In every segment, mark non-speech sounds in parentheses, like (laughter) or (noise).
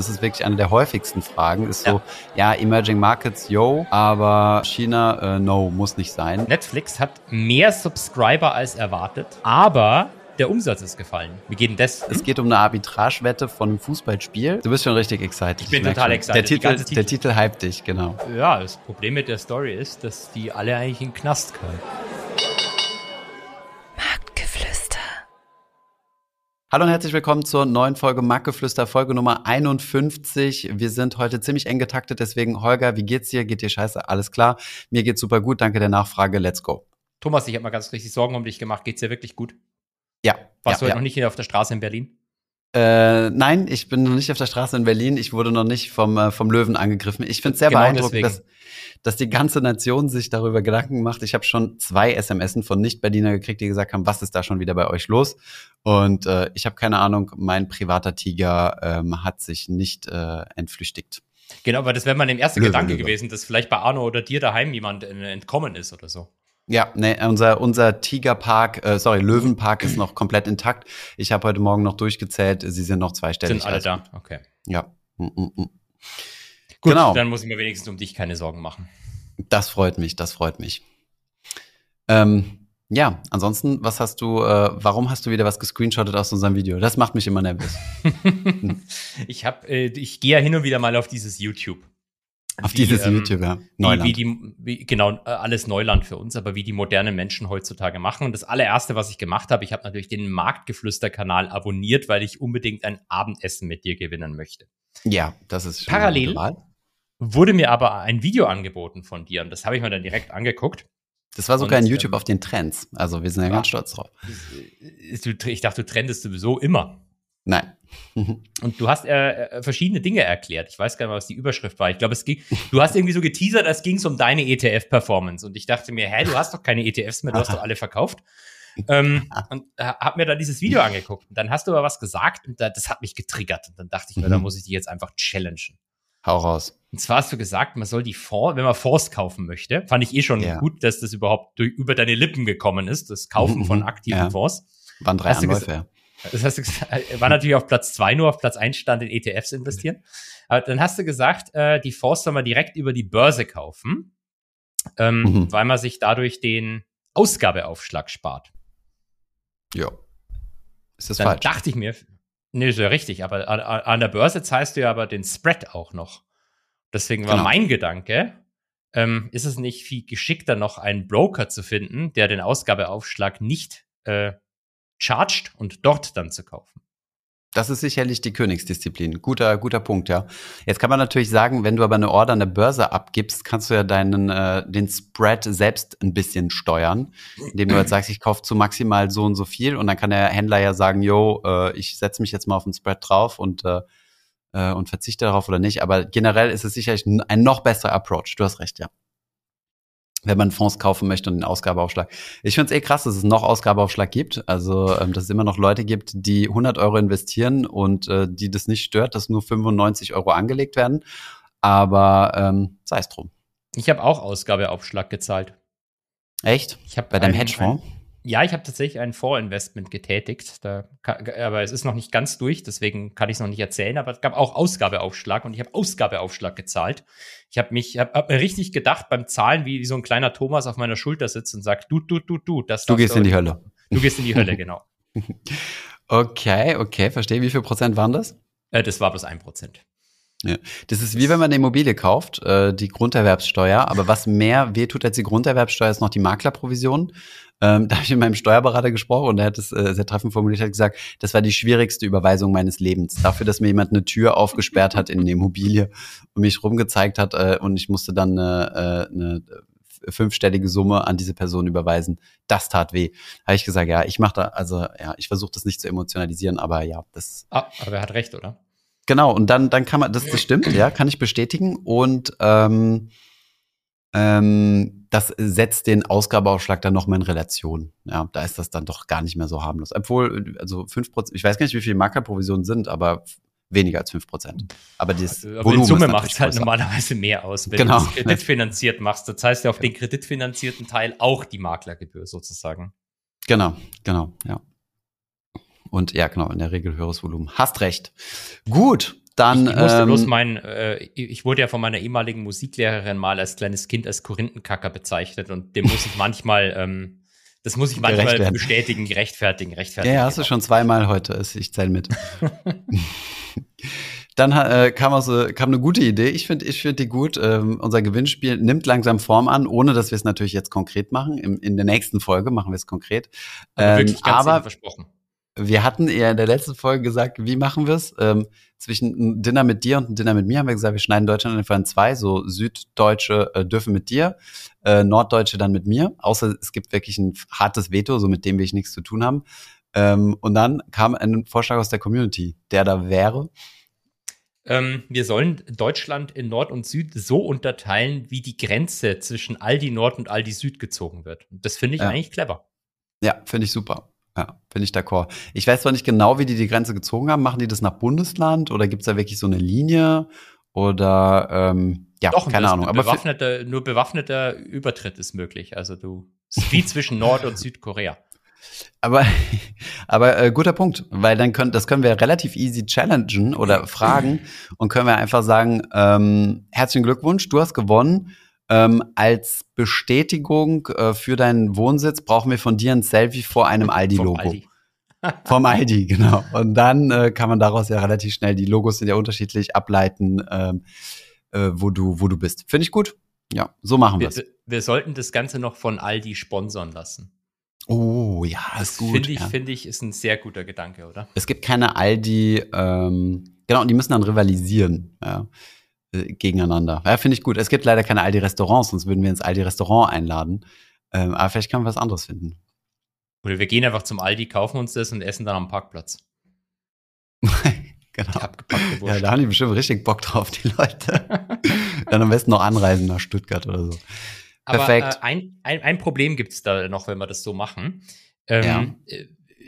Das ist wirklich eine der häufigsten Fragen. Ist so, ja, Emerging Markets, yo, aber China, äh, no, muss nicht sein. Netflix hat mehr Subscriber als erwartet, aber der Umsatz ist gefallen. Wie geht denn das? Es geht um eine Arbitragewette von einem Fußballspiel. Du bist schon richtig excited. Ich bin total schon. excited. Der Titel, Titel, der Titel hypt dich, genau. Ja, das Problem mit der Story ist, dass die alle eigentlich in den Knast können. Marktgeflüster. Hallo und herzlich willkommen zur neuen Folge Marktgeflüster, Folge Nummer 51. Wir sind heute ziemlich eng getaktet, deswegen Holger, wie geht's dir? Geht dir scheiße? Alles klar? Mir geht's super gut, danke der Nachfrage, let's go. Thomas, ich habe mal ganz richtig Sorgen um dich gemacht. Geht's dir wirklich gut? Ja. Warst ja, du heute ja. noch nicht hier auf der Straße in Berlin? Äh, nein, ich bin noch nicht auf der Straße in Berlin. Ich wurde noch nicht vom, äh, vom Löwen angegriffen. Ich finde es sehr Genau beeindruckend, dass, dass die ganze Nation sich darüber Gedanken macht. Ich habe schon zwei SMSen von Nicht-Berliner gekriegt, die gesagt haben, was ist da schon wieder bei euch los? Und äh, ich habe keine Ahnung, mein privater Tiger ähm, hat sich nicht äh, entflüchtigt. Genau, aber das wäre mein erster Löwe, Gedanke gewesen, dass vielleicht bei Arno oder dir daheim jemand äh, entkommen ist oder so. Ja, nee, unser, unser Tigerpark, äh, sorry, Löwenpark ist noch komplett intakt. Ich habe heute Morgen noch durchgezählt, sie sind noch zweistellig. Sind alle Also, da? Okay. Ja. Mm, mm, mm. Gut, Genau. dann muss ich mir wenigstens um dich keine Sorgen machen. Das freut mich, das freut mich. Ähm, ja, ansonsten, was hast du, äh, warum hast du wieder was gescreenshottet aus unserem Video? Das macht mich immer nervös. (laughs) ich habe, äh, ich gehe ja hin und wieder mal auf dieses YouTube. Auf Wie, dieses ähm, YouTube, ja. Wie, Neuland. wie die, wie, genau, äh, alles Neuland für uns, aber wie die modernen Menschen heutzutage machen. Und das allererste, was ich gemacht habe, ich habe natürlich den Marktgeflüster-Kanal abonniert, weil ich unbedingt ein Abendessen mit dir gewinnen möchte. ja, das ist schon Parallel? Wurde mir aber ein Video angeboten von dir und das habe ich mir dann direkt angeguckt. Das war sogar Und, ein YouTube ähm, auf den Trends. Also wir sind ja ja. ganz stolz drauf. Du- Ich dachte, du trendest sowieso immer. Nein. (laughs) Und du hast äh, äh, verschiedene Dinge erklärt. Ich weiß gar nicht mehr, was die Überschrift war. Ich glaube, es ging, du hast irgendwie so geteasert, es ging um deine ETF-Performance. Und ich dachte mir, hä, du hast doch keine ETFs mehr, du hast doch alle verkauft. ähm, und äh, hab mir dann dieses Video angeguckt. Und dann hast du aber was gesagt und da, das hat mich getriggert. Und dann dachte ich mir, Mhm. da muss ich dich jetzt einfach challengen. Hau raus. Und zwar hast du gesagt, man soll die Fonds, wenn man Fonds kaufen möchte, fand ich eh schon Ja. gut, dass das überhaupt durch, über deine Lippen gekommen ist, das Kaufen Mhm, von mhm. aktiven Ja. Fonds. Waren drei Hast Anläufe. ja. Das hast du gesagt, war natürlich auf Platz zwei nur, auf Platz eins stand in ETFs investieren. Aber dann hast du gesagt, äh, die Fonds soll man direkt über die Börse kaufen, ähm, Mhm. weil man sich dadurch den Ausgabeaufschlag spart. Ja. Ist das Dann falsch? dachte ich mir, nee, ist ja richtig, aber an, an an der Börse zahlst du ja aber den Spread auch noch. Deswegen war Genau. mein Gedanke, ähm, ist es nicht viel geschickter, noch einen Broker zu finden, der den Ausgabeaufschlag nicht äh, chargt und dort dann zu kaufen. Das ist sicherlich die Königsdisziplin. Guter, guter Punkt, ja. Jetzt kann man natürlich sagen, wenn du aber eine Order an der Börse abgibst, kannst du ja deinen, äh, den Spread selbst ein bisschen steuern, indem du halt sagst, ich kaufe zu maximal so und so viel und dann kann der Händler ja sagen, yo, äh, ich setze mich jetzt mal auf den Spread drauf und, äh, äh, und verzichte darauf oder nicht. Aber generell ist es sicherlich ein noch besserer Approach. Du hast recht, ja. Wenn man Fonds kaufen möchte und den Ausgabeaufschlag. Ich finde es eh krass, dass es noch Ausgabeaufschlag gibt. Also, ähm, dass es immer noch Leute gibt, die 100 Euro investieren und äh, die das nicht stört, dass nur 95 Euro angelegt werden. Aber ähm, sei es drum. Ich habe auch Ausgabeaufschlag gezahlt. Echt? Ich habe Bei deinem ein- Hedgefonds? Ein, ja, ich habe tatsächlich ein Fondsinvestment getätigt. Da, kann- aber es ist noch nicht ganz durch, deswegen kann ich es noch nicht erzählen. Aber es gab auch Ausgabeaufschlag und ich habe Ausgabeaufschlag gezahlt. Ich habe mich, hab mir richtig gedacht beim Zahlen, wie, so ein kleiner Thomas auf meiner Schulter sitzt und sagt, du, du, du, du, das Du gehst in die Hölle. machen. Du gehst in die Hölle, (laughs) genau. Okay, okay, verstehe. Wie viel Prozent waren das? Äh, das war bloß ein Prozent. Das ist wie wenn man eine Immobilie kauft, äh, die Grunderwerbssteuer. Aber was mehr wehtut als die Grunderwerbssteuer, ist noch die Maklerprovision. Ähm, da habe ich mit meinem Steuerberater gesprochen und er hat es äh, sehr treffend formuliert, hat gesagt, das war die schwierigste Überweisung meines Lebens. Dafür, dass mir jemand eine Tür aufgesperrt hat in eine Immobilie und mich rumgezeigt hat äh, und ich musste dann eine, äh, eine fünfstellige Summe an diese Person überweisen. Das tat weh. Habe ich gesagt, ja, ich mache da, also ja, ich versuche das nicht zu emotionalisieren, aber ja, das Ah, aber er hat recht, oder? Genau, und dann, dann kann man, das, das stimmt, ja, kann ich bestätigen. Und ähm, ähm, das setzt den Ausgabeaufschlag dann nochmal in Relation. Ja, da ist das dann doch gar nicht mehr so harmlos. Obwohl, also fünf Prozent, ich weiß gar nicht, wie viel Maklerprovisionen sind, aber weniger als fünf Prozent. Aber das Aber Volumen in Summe macht es halt normalerweise mehr aus, wenn Genau. du es kreditfinanziert machst. Das heißt ja auf den kreditfinanzierten Teil auch die Maklergebühr sozusagen. Genau, genau, ja. Und ja, genau, in der Regel höheres Volumen. Hast recht. Gut, Dann, ich, ich musste ähm, bloß mein, äh, ich wurde ja von meiner ehemaligen Musiklehrerin mal als kleines Kind als Korinthenkacker bezeichnet und dem muss ich manchmal, ähm, das muss ich manchmal Gerecht bestätigen, rechtfertigen, rechtfertigen. Ja, ja, hast du genau. schon zweimal heute. Ich zähle mit. (laughs) Dann äh, kam, äh, kam eine gute Idee. Ich finde ich find die gut. Ähm, unser Gewinnspiel nimmt langsam Form an, ohne dass wir es natürlich jetzt konkret machen. Im, in der nächsten Folge machen wir es konkret. Aber Ähm, sicher aber versprochen. Wir hatten ja in der letzten Folge gesagt, wie machen wir es? Ähm, zwischen ein Dinner mit dir und ein Dinner mit mir haben wir gesagt, wir schneiden Deutschland einfach in zwei. So Süddeutsche äh, dürfen mit dir, äh, Norddeutsche dann mit mir. Außer es gibt wirklich ein hartes Veto, so mit dem will ich nichts zu tun haben. Ähm, und dann kam ein Vorschlag aus der Community, der da wäre. Ähm, wir sollen Deutschland in Nord und Süd so unterteilen, wie die Grenze zwischen Aldi Nord und Aldi Süd gezogen wird. Das finde ich Ja. eigentlich clever. Ja, finde ich super. Ja, finde ich d'accord. Ich weiß zwar nicht genau, wie die die Grenze gezogen haben. Machen die das nach Bundesland oder gibt es da wirklich so eine Linie? Oder ähm, ja, Doch, keine Ahnung. Aber bewaffneter, nur bewaffneter Übertritt ist möglich. Also du, wie zwischen Nord- und Südkorea. Aber, (laughs) aber äh, guter Punkt, weil dann können, das können wir relativ easy challengen oder fragen und können wir einfach sagen, ähm, herzlichen Glückwunsch, du hast gewonnen. Ähm, als Bestätigung äh, für deinen Wohnsitz brauchen wir von dir ein Selfie vor einem (laughs) Aldi-Logo. Aldi. (laughs) Vom Aldi, genau. Und dann äh, kann man daraus ja relativ schnell, die Logos sind ja unterschiedlich, ableiten, ähm, äh, wo, du, wo du bist. Finde ich gut. Ja, so machen wir Wir, es. wir sollten das Ganze noch von Aldi sponsern lassen. Oh, ja, Das ist gut. finde ich, ja. finde ich, ist ein sehr guter Gedanke, oder? Es gibt keine Aldi, ähm, genau, und die müssen dann rivalisieren ja, äh, gegeneinander. Ja, finde ich gut. Es gibt leider keine Aldi-Restaurants, sonst würden wir ins Aldi-Restaurant einladen. Ähm, aber vielleicht kann man was anderes finden. Oder wir gehen einfach zum Aldi, kaufen uns das und essen dann am Parkplatz. (laughs) genau. Ja, da haben die bestimmt richtig Bock drauf, die Leute. (laughs) dann am besten noch anreisen nach Stuttgart oder so. Aber Perfekt. Äh, ein, ein, ein Problem gibt es da noch, wenn wir das so machen. Ähm, Ja.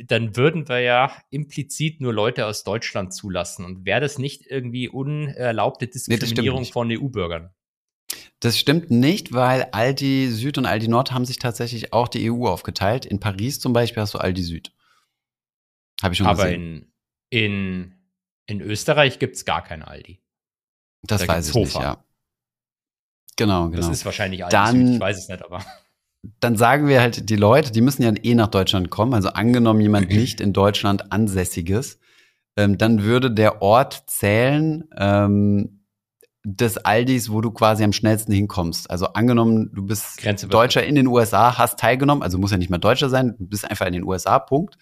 Dann würden wir ja implizit nur Leute aus Deutschland zulassen. Und wäre das nicht irgendwie unerlaubte Diskriminierung nicht. von EU-Bürgern? Das stimmt nicht, weil Aldi Süd und Aldi Nord haben sich tatsächlich auch die EU aufgeteilt. In Paris zum Beispiel hast du Aldi Süd. Habe ich schon Aber gesehen. in, in, in Österreich gibt es gar kein Aldi. das da weiß ich nicht, Hofer. ja. Genau, genau. Das ist wahrscheinlich Aldi Dann- Süd, ich weiß es nicht, aber. Dann sagen wir halt, die Leute, die müssen ja eh nach Deutschland kommen. Also angenommen, jemand nicht in Deutschland ansässiges, ähm, dann würde der Ort zählen ähm, des Aldis, wo du quasi am schnellsten hinkommst. Also angenommen, du bist. Deutscher in den USA, hast teilgenommen, also muss ja nicht mehr Deutscher sein, du bist einfach in den USA, Punkt,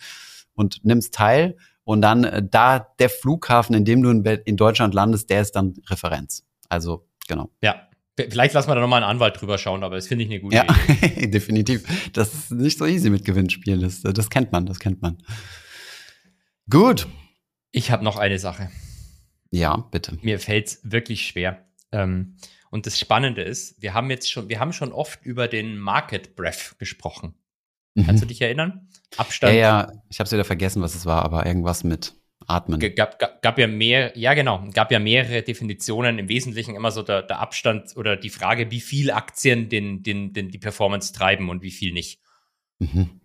und nimmst teil. Und dann äh, da der Flughafen, in dem du in, in Deutschland landest, der ist dann Referenz. Also genau. Ja. Vielleicht lassen wir da nochmal einen Anwalt drüber schauen, aber das finde ich eine gute Ja, Idee. (laughs) definitiv. Das ist nicht so easy mit Gewinnspielen. Das, das kennt man, das kennt man. Gut. Ich habe noch eine Sache. Ja, bitte. Mir fällt es wirklich schwer. Ähm, und das Spannende ist, wir haben jetzt schon, wir haben schon oft über den Market Breath gesprochen. Kannst du Mhm. dich erinnern? Ja, Abstand. ja, ich habe wieder vergessen, was es war, aber irgendwas mit Atmen. Gab, gab ja mehr, ja genau, gab ja mehrere Definitionen. Im Wesentlichen immer so der, der Abstand oder die Frage, wie viel Aktien den, den, den die Performance treiben und wie viel nicht. Mhm.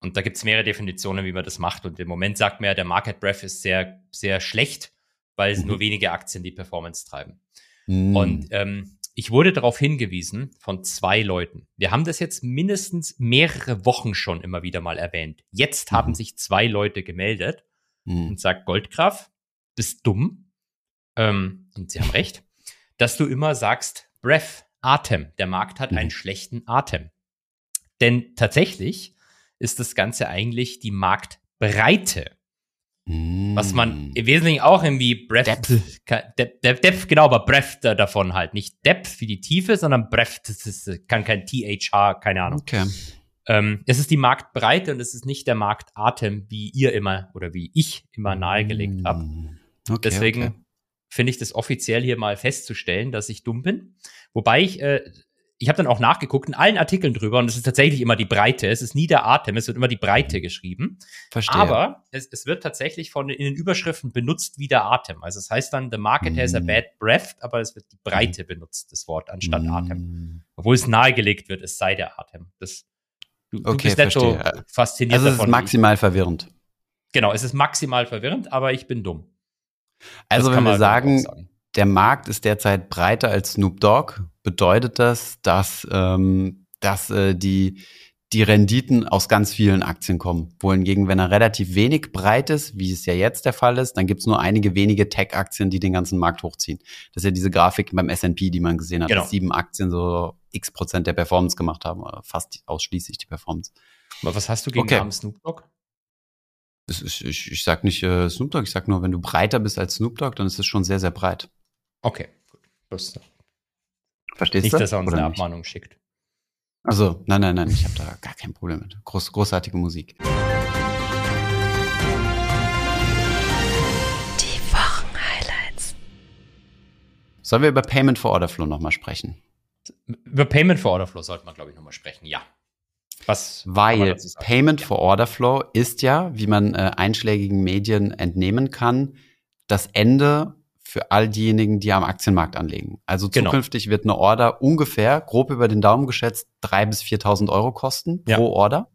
Und da gibt es mehrere Definitionen, wie man das macht. Und im Moment sagt man ja, der Market Breath ist sehr, sehr schlecht, weil es Mhm. nur wenige Aktien die Performance treiben. Mhm. Und ähm, ich wurde darauf hingewiesen von zwei Leuten. Wir haben das jetzt mindestens mehrere Wochen schon immer wieder mal erwähnt. Jetzt haben Mhm. sich zwei Leute gemeldet Mhm. und sagt, Goldgraf, bist dumm. Ähm, und sie haben recht, dass du immer sagst, Breath, Atem. Der Markt hat Mhm. einen schlechten Atem. Denn tatsächlich ist das Ganze eigentlich die Marktbreite was man im Wesentlichen auch irgendwie Breath, Depth. Depth, Depth, genau, aber Breath da- davon halt. Nicht Depth wie die Tiefe, sondern Breath, das ist, kann kein THR, keine Ahnung. Okay. Ähm, es ist die Marktbreite und es ist nicht der Marktatem, wie ihr immer oder wie ich immer nahegelegt habt. Mhm. Okay, Deswegen okay. finde ich das offiziell hier mal festzustellen, dass ich dumm bin. Wobei ich, äh, ich habe dann auch nachgeguckt in allen Artikeln drüber und es ist tatsächlich immer die Breite. Es ist nie der Atem, es wird immer die Breite geschrieben. Verstehe. Aber es, es wird tatsächlich von in den Überschriften benutzt wie der Atem. Also es heißt dann, the market has a Mm. bad breath, aber es wird die Breite benutzt, das Wort, anstatt Atem. Mhm. Obwohl es nahegelegt wird, es sei der Atem. Das, du, du Okay, bist nicht so verstehe. fasziniert Also es ist davon. wie ich. maximal verwirrend. Genau, es ist maximal verwirrend, aber ich bin dumm. Also wenn wir sagen, sagen, der Markt ist derzeit breiter als Snoop Dogg, bedeutet das, dass, ähm, dass äh, die, die Renditen aus ganz vielen Aktien kommen. Wohingegen, wenn er relativ wenig breit ist, wie es ja jetzt der Fall ist, dann gibt es nur einige wenige Tech-Aktien, die den ganzen Markt hochziehen. Das ist ja diese Grafik beim S&P, die man gesehen hat, genau. dass sieben Aktien so x Prozent der Performance gemacht haben, fast ausschließlich die Performance. Aber was hast du gegen okay. Snoop Dogg? Ich, ich, ich sag nicht äh, Snoop Dogg, ich sag nur, wenn du breiter bist als Snoop Dogg, dann ist es schon sehr, sehr breit. Okay, gut. Verstehst nicht, du? Nicht, dass er uns eine Abmahnung schickt. Also, nein, nein, nein, ich habe da gar kein Problem mit. Groß, großartige Musik. Die Wochenhighlights. Sollen wir über Payment for Order Flow nochmal sprechen? Über Payment for Order Flow sollte man, glaube ich, nochmal sprechen, ja. Was Weil Payment for Order Flow ist ja, wie man äh, einschlägigen Medien entnehmen kann, das Ende für all diejenigen, die am Aktienmarkt anlegen. Also genau. zukünftig wird eine Order ungefähr, grob über den Daumen geschätzt, 3.000 bis 4.000 Euro kosten ja. pro Order.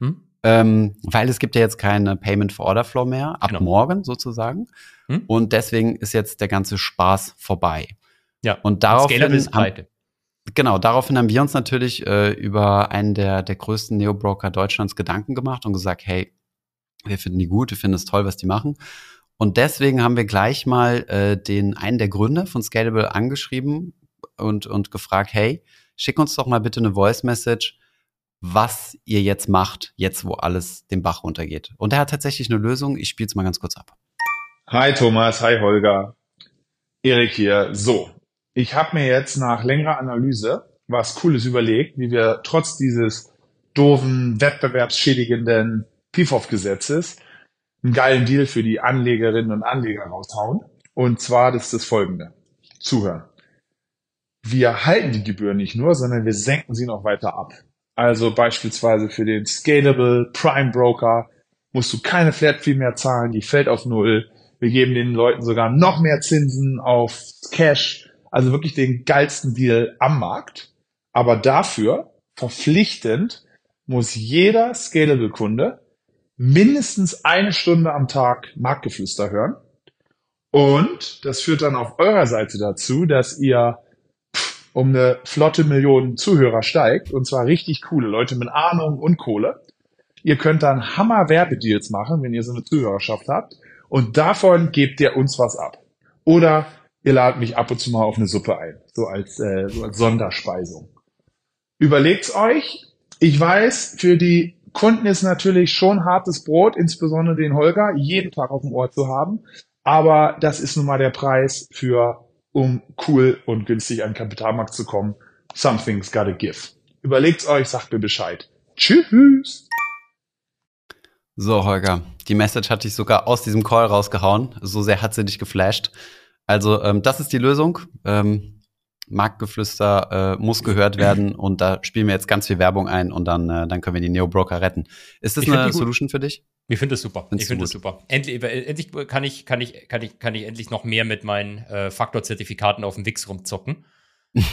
Hm? Ähm, weil es gibt ja jetzt keine Payment for Order Flow mehr, ab genau. morgen sozusagen. Hm? Und deswegen ist jetzt der ganze Spaß vorbei. Ja, und daraufhin haben, genau, daraufhin haben wir uns natürlich äh, über einen der, der größten Neo-Broker Deutschlands Gedanken gemacht und gesagt, hey, wir finden die gut, wir finden es toll, was die machen. Und deswegen haben wir gleich mal äh, den einen der Gründer von Scalable angeschrieben und, und gefragt, hey, schick uns doch mal bitte eine Voice Message, was ihr jetzt macht, jetzt wo alles den Bach runtergeht. Und er hat tatsächlich eine Lösung. Ich spiele es mal ganz kurz ab. Hi Thomas, hi Holger. Erik hier. So, ich habe mir jetzt nach längerer Analyse was Cooles überlegt, wie wir trotz dieses doofen, wettbewerbsschädigenden PIFOF-Gesetzes einen geilen Deal für die Anlegerinnen und Anleger raushauen. Und zwar, das ist das folgende. Zuhören. Wir halten die Gebühren nicht nur, sondern wir senken sie noch weiter ab. Also beispielsweise für den Scalable Prime Broker musst du keine Flat Fee mehr zahlen, die fällt auf Null. Wir geben den Leuten sogar noch mehr Zinsen auf Cash. Also wirklich den geilsten Deal am Markt. Aber dafür verpflichtend muss jeder Scalable-Kunde mindestens eine Stunde am Tag Marktgeflüster hören. Und das führt dann auf eurer Seite dazu, dass ihr um eine flotte Million Zuhörer steigt, und zwar richtig coole Leute mit Ahnung und Kohle. Ihr könnt dann Hammer Werbedeals machen, wenn ihr so eine Zuhörerschaft habt, und davon gebt ihr uns was ab. Oder ihr ladet mich ab und zu mal auf eine Suppe ein, so als, äh, so als Sonderspeisung. Überlegt's euch. Ich weiß, für die Kunden ist natürlich schon hartes Brot, insbesondere den Holger, jeden Tag auf dem Ohr zu haben. Aber das ist nun mal der Preis für, um cool und günstig an den Kapitalmarkt zu kommen. Something's gotta give. Überlegt's euch, sagt mir Bescheid. Tschüss. So, Holger, die Message hat dich sogar aus diesem Call rausgehauen. So sehr hat sie dich geflasht. Also, ähm, das ist die Lösung. Ähm, Marktgeflüster äh, muss gehört werden und da spielen wir jetzt ganz viel Werbung ein und dann, äh, dann können wir die Neo-Broker retten. Ist das ich eine Solution für dich? Ich finde das super. Findest ich finde das super. Endlich, äh, endlich kann ich, kann ich, kann ich, kann ich endlich noch mehr mit meinen äh, Faktorzertifikaten auf dem Wix rumzocken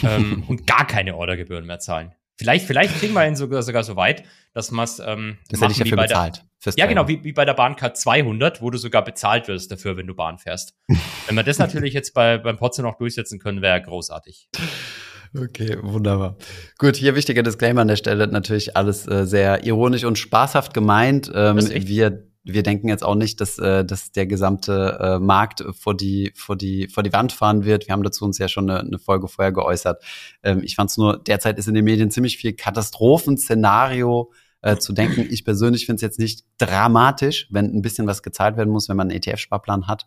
ähm, (laughs) und gar keine Ordergebühren mehr zahlen. Vielleicht, vielleicht kriegen wir ihn sogar, sogar so weit, dass man es ähm, das hätte ich dafür bezahlt. Der, ja, genau, wie, wie bei der Bahncard 200, wo du sogar bezahlt wirst dafür, wenn du Bahn fährst. wenn wir das (laughs) natürlich jetzt bei, beim Potze noch durchsetzen können, wäre großartig. Okay, wunderbar. Gut, hier wichtiger Disclaimer an der Stelle, natürlich alles äh, sehr ironisch und spaßhaft gemeint. Ähm, wir wir denken jetzt auch nicht, dass, äh, dass der gesamte äh, Markt vor die, vor, die, vor die Wand fahren wird. Wir haben dazu uns ja schon eine, eine Folge vorher geäußert. Ähm, ich fand es nur, derzeit ist in den Medien ziemlich viel Katastrophenszenario äh, zu denken. Ich persönlich finde es jetzt nicht dramatisch, wenn ein bisschen was gezahlt werden muss, wenn man einen ETF-Sparplan hat.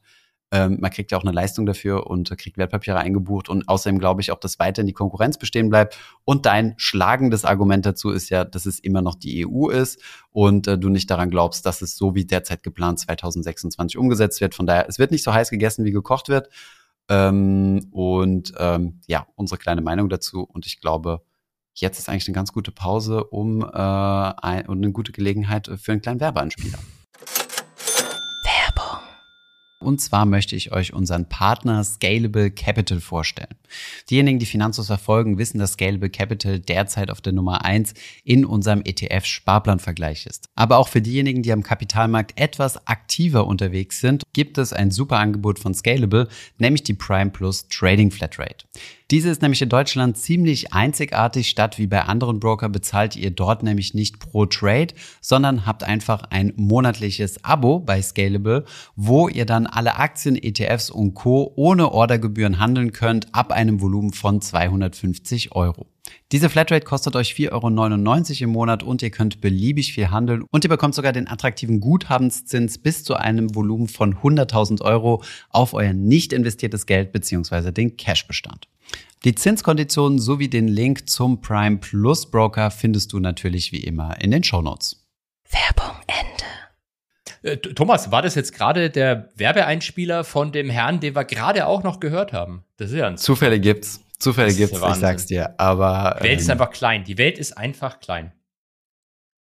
Ähm, man kriegt ja auch eine Leistung dafür und kriegt Wertpapiere eingebucht. Und außerdem glaube ich auch, dass weiterhin die Konkurrenz bestehen bleibt. Und dein schlagendes Argument dazu ist ja, dass es immer noch die EU ist und äh, du nicht daran glaubst, dass es so wie derzeit geplant 2026 umgesetzt wird. Von daher, es wird nicht so heiß gegessen, wie gekocht wird. Ähm, und ähm, ja, unsere kleine Meinung dazu. Und ich glaube, jetzt ist eigentlich eine ganz gute Pause um äh, ein, und eine gute Gelegenheit für einen kleinen Werbeanspieler. Und zwar möchte ich euch unseren Partner Scalable Capital vorstellen. Diejenigen, die Finanzos verfolgen, wissen, dass Scalable Capital derzeit auf der Nummer eins in unserem ETF-Sparplanvergleich ist. Aber auch für diejenigen, die am Kapitalmarkt etwas aktiver unterwegs sind, gibt es ein super Angebot von Scalable, nämlich die Prime Plus Trading Flatrate. Diese ist nämlich in Deutschland ziemlich einzigartig. Statt wie bei anderen Broker bezahlt ihr dort nämlich nicht pro Trade, sondern habt einfach ein monatliches Abo bei Scalable, wo ihr dann alle Aktien, ETFs und Co. ohne Ordergebühren handeln könnt ab einem Volumen von 250 Euro. Diese Flatrate kostet euch 4,99 Euro im Monat und ihr könnt beliebig viel handeln und ihr bekommt sogar den attraktiven Guthabenszins bis zu einem Volumen von 100.000 Euro auf euer nicht investiertes Geld bzw. den Cashbestand. Die Zinskonditionen sowie den Link zum Prime Plus Broker findest du natürlich wie immer in den Shownotes. Werbung Ende. Äh, Thomas, war das jetzt gerade der Werbeeinspieler von dem Herrn, den wir gerade auch noch gehört haben? Das ist ja ein Zufälle gibt's. Zufälle ist gibt's, ich sag's dir. Aber Die Welt ist ähm, einfach klein. Die Welt ist einfach klein.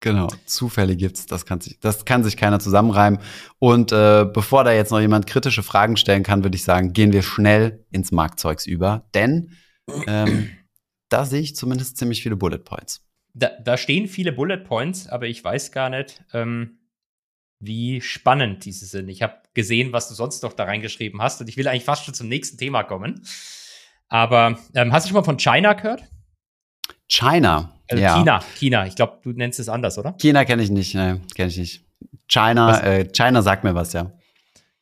Genau, Zufälle gibt's, das kann sich, das kann sich keiner zusammenreimen. Und äh, bevor da jetzt noch jemand kritische Fragen stellen kann, würde ich sagen, gehen wir schnell ins Marktzeugs über, denn ähm, (clears throat) da sehe ich zumindest ziemlich viele Bullet Points. Da, da stehen viele Bullet Points, aber ich weiß gar nicht, ähm, wie spannend diese sind. Ich habe gesehen, was du sonst noch da reingeschrieben hast und ich will eigentlich fast schon zum nächsten Thema kommen. Aber ähm, hast du schon mal von China gehört? China, Also ja. China, China. Ich glaube, du nennst es anders, oder? China kenne ich nicht, ne, kenne ich nicht. China, äh, China sagt mir was, ja.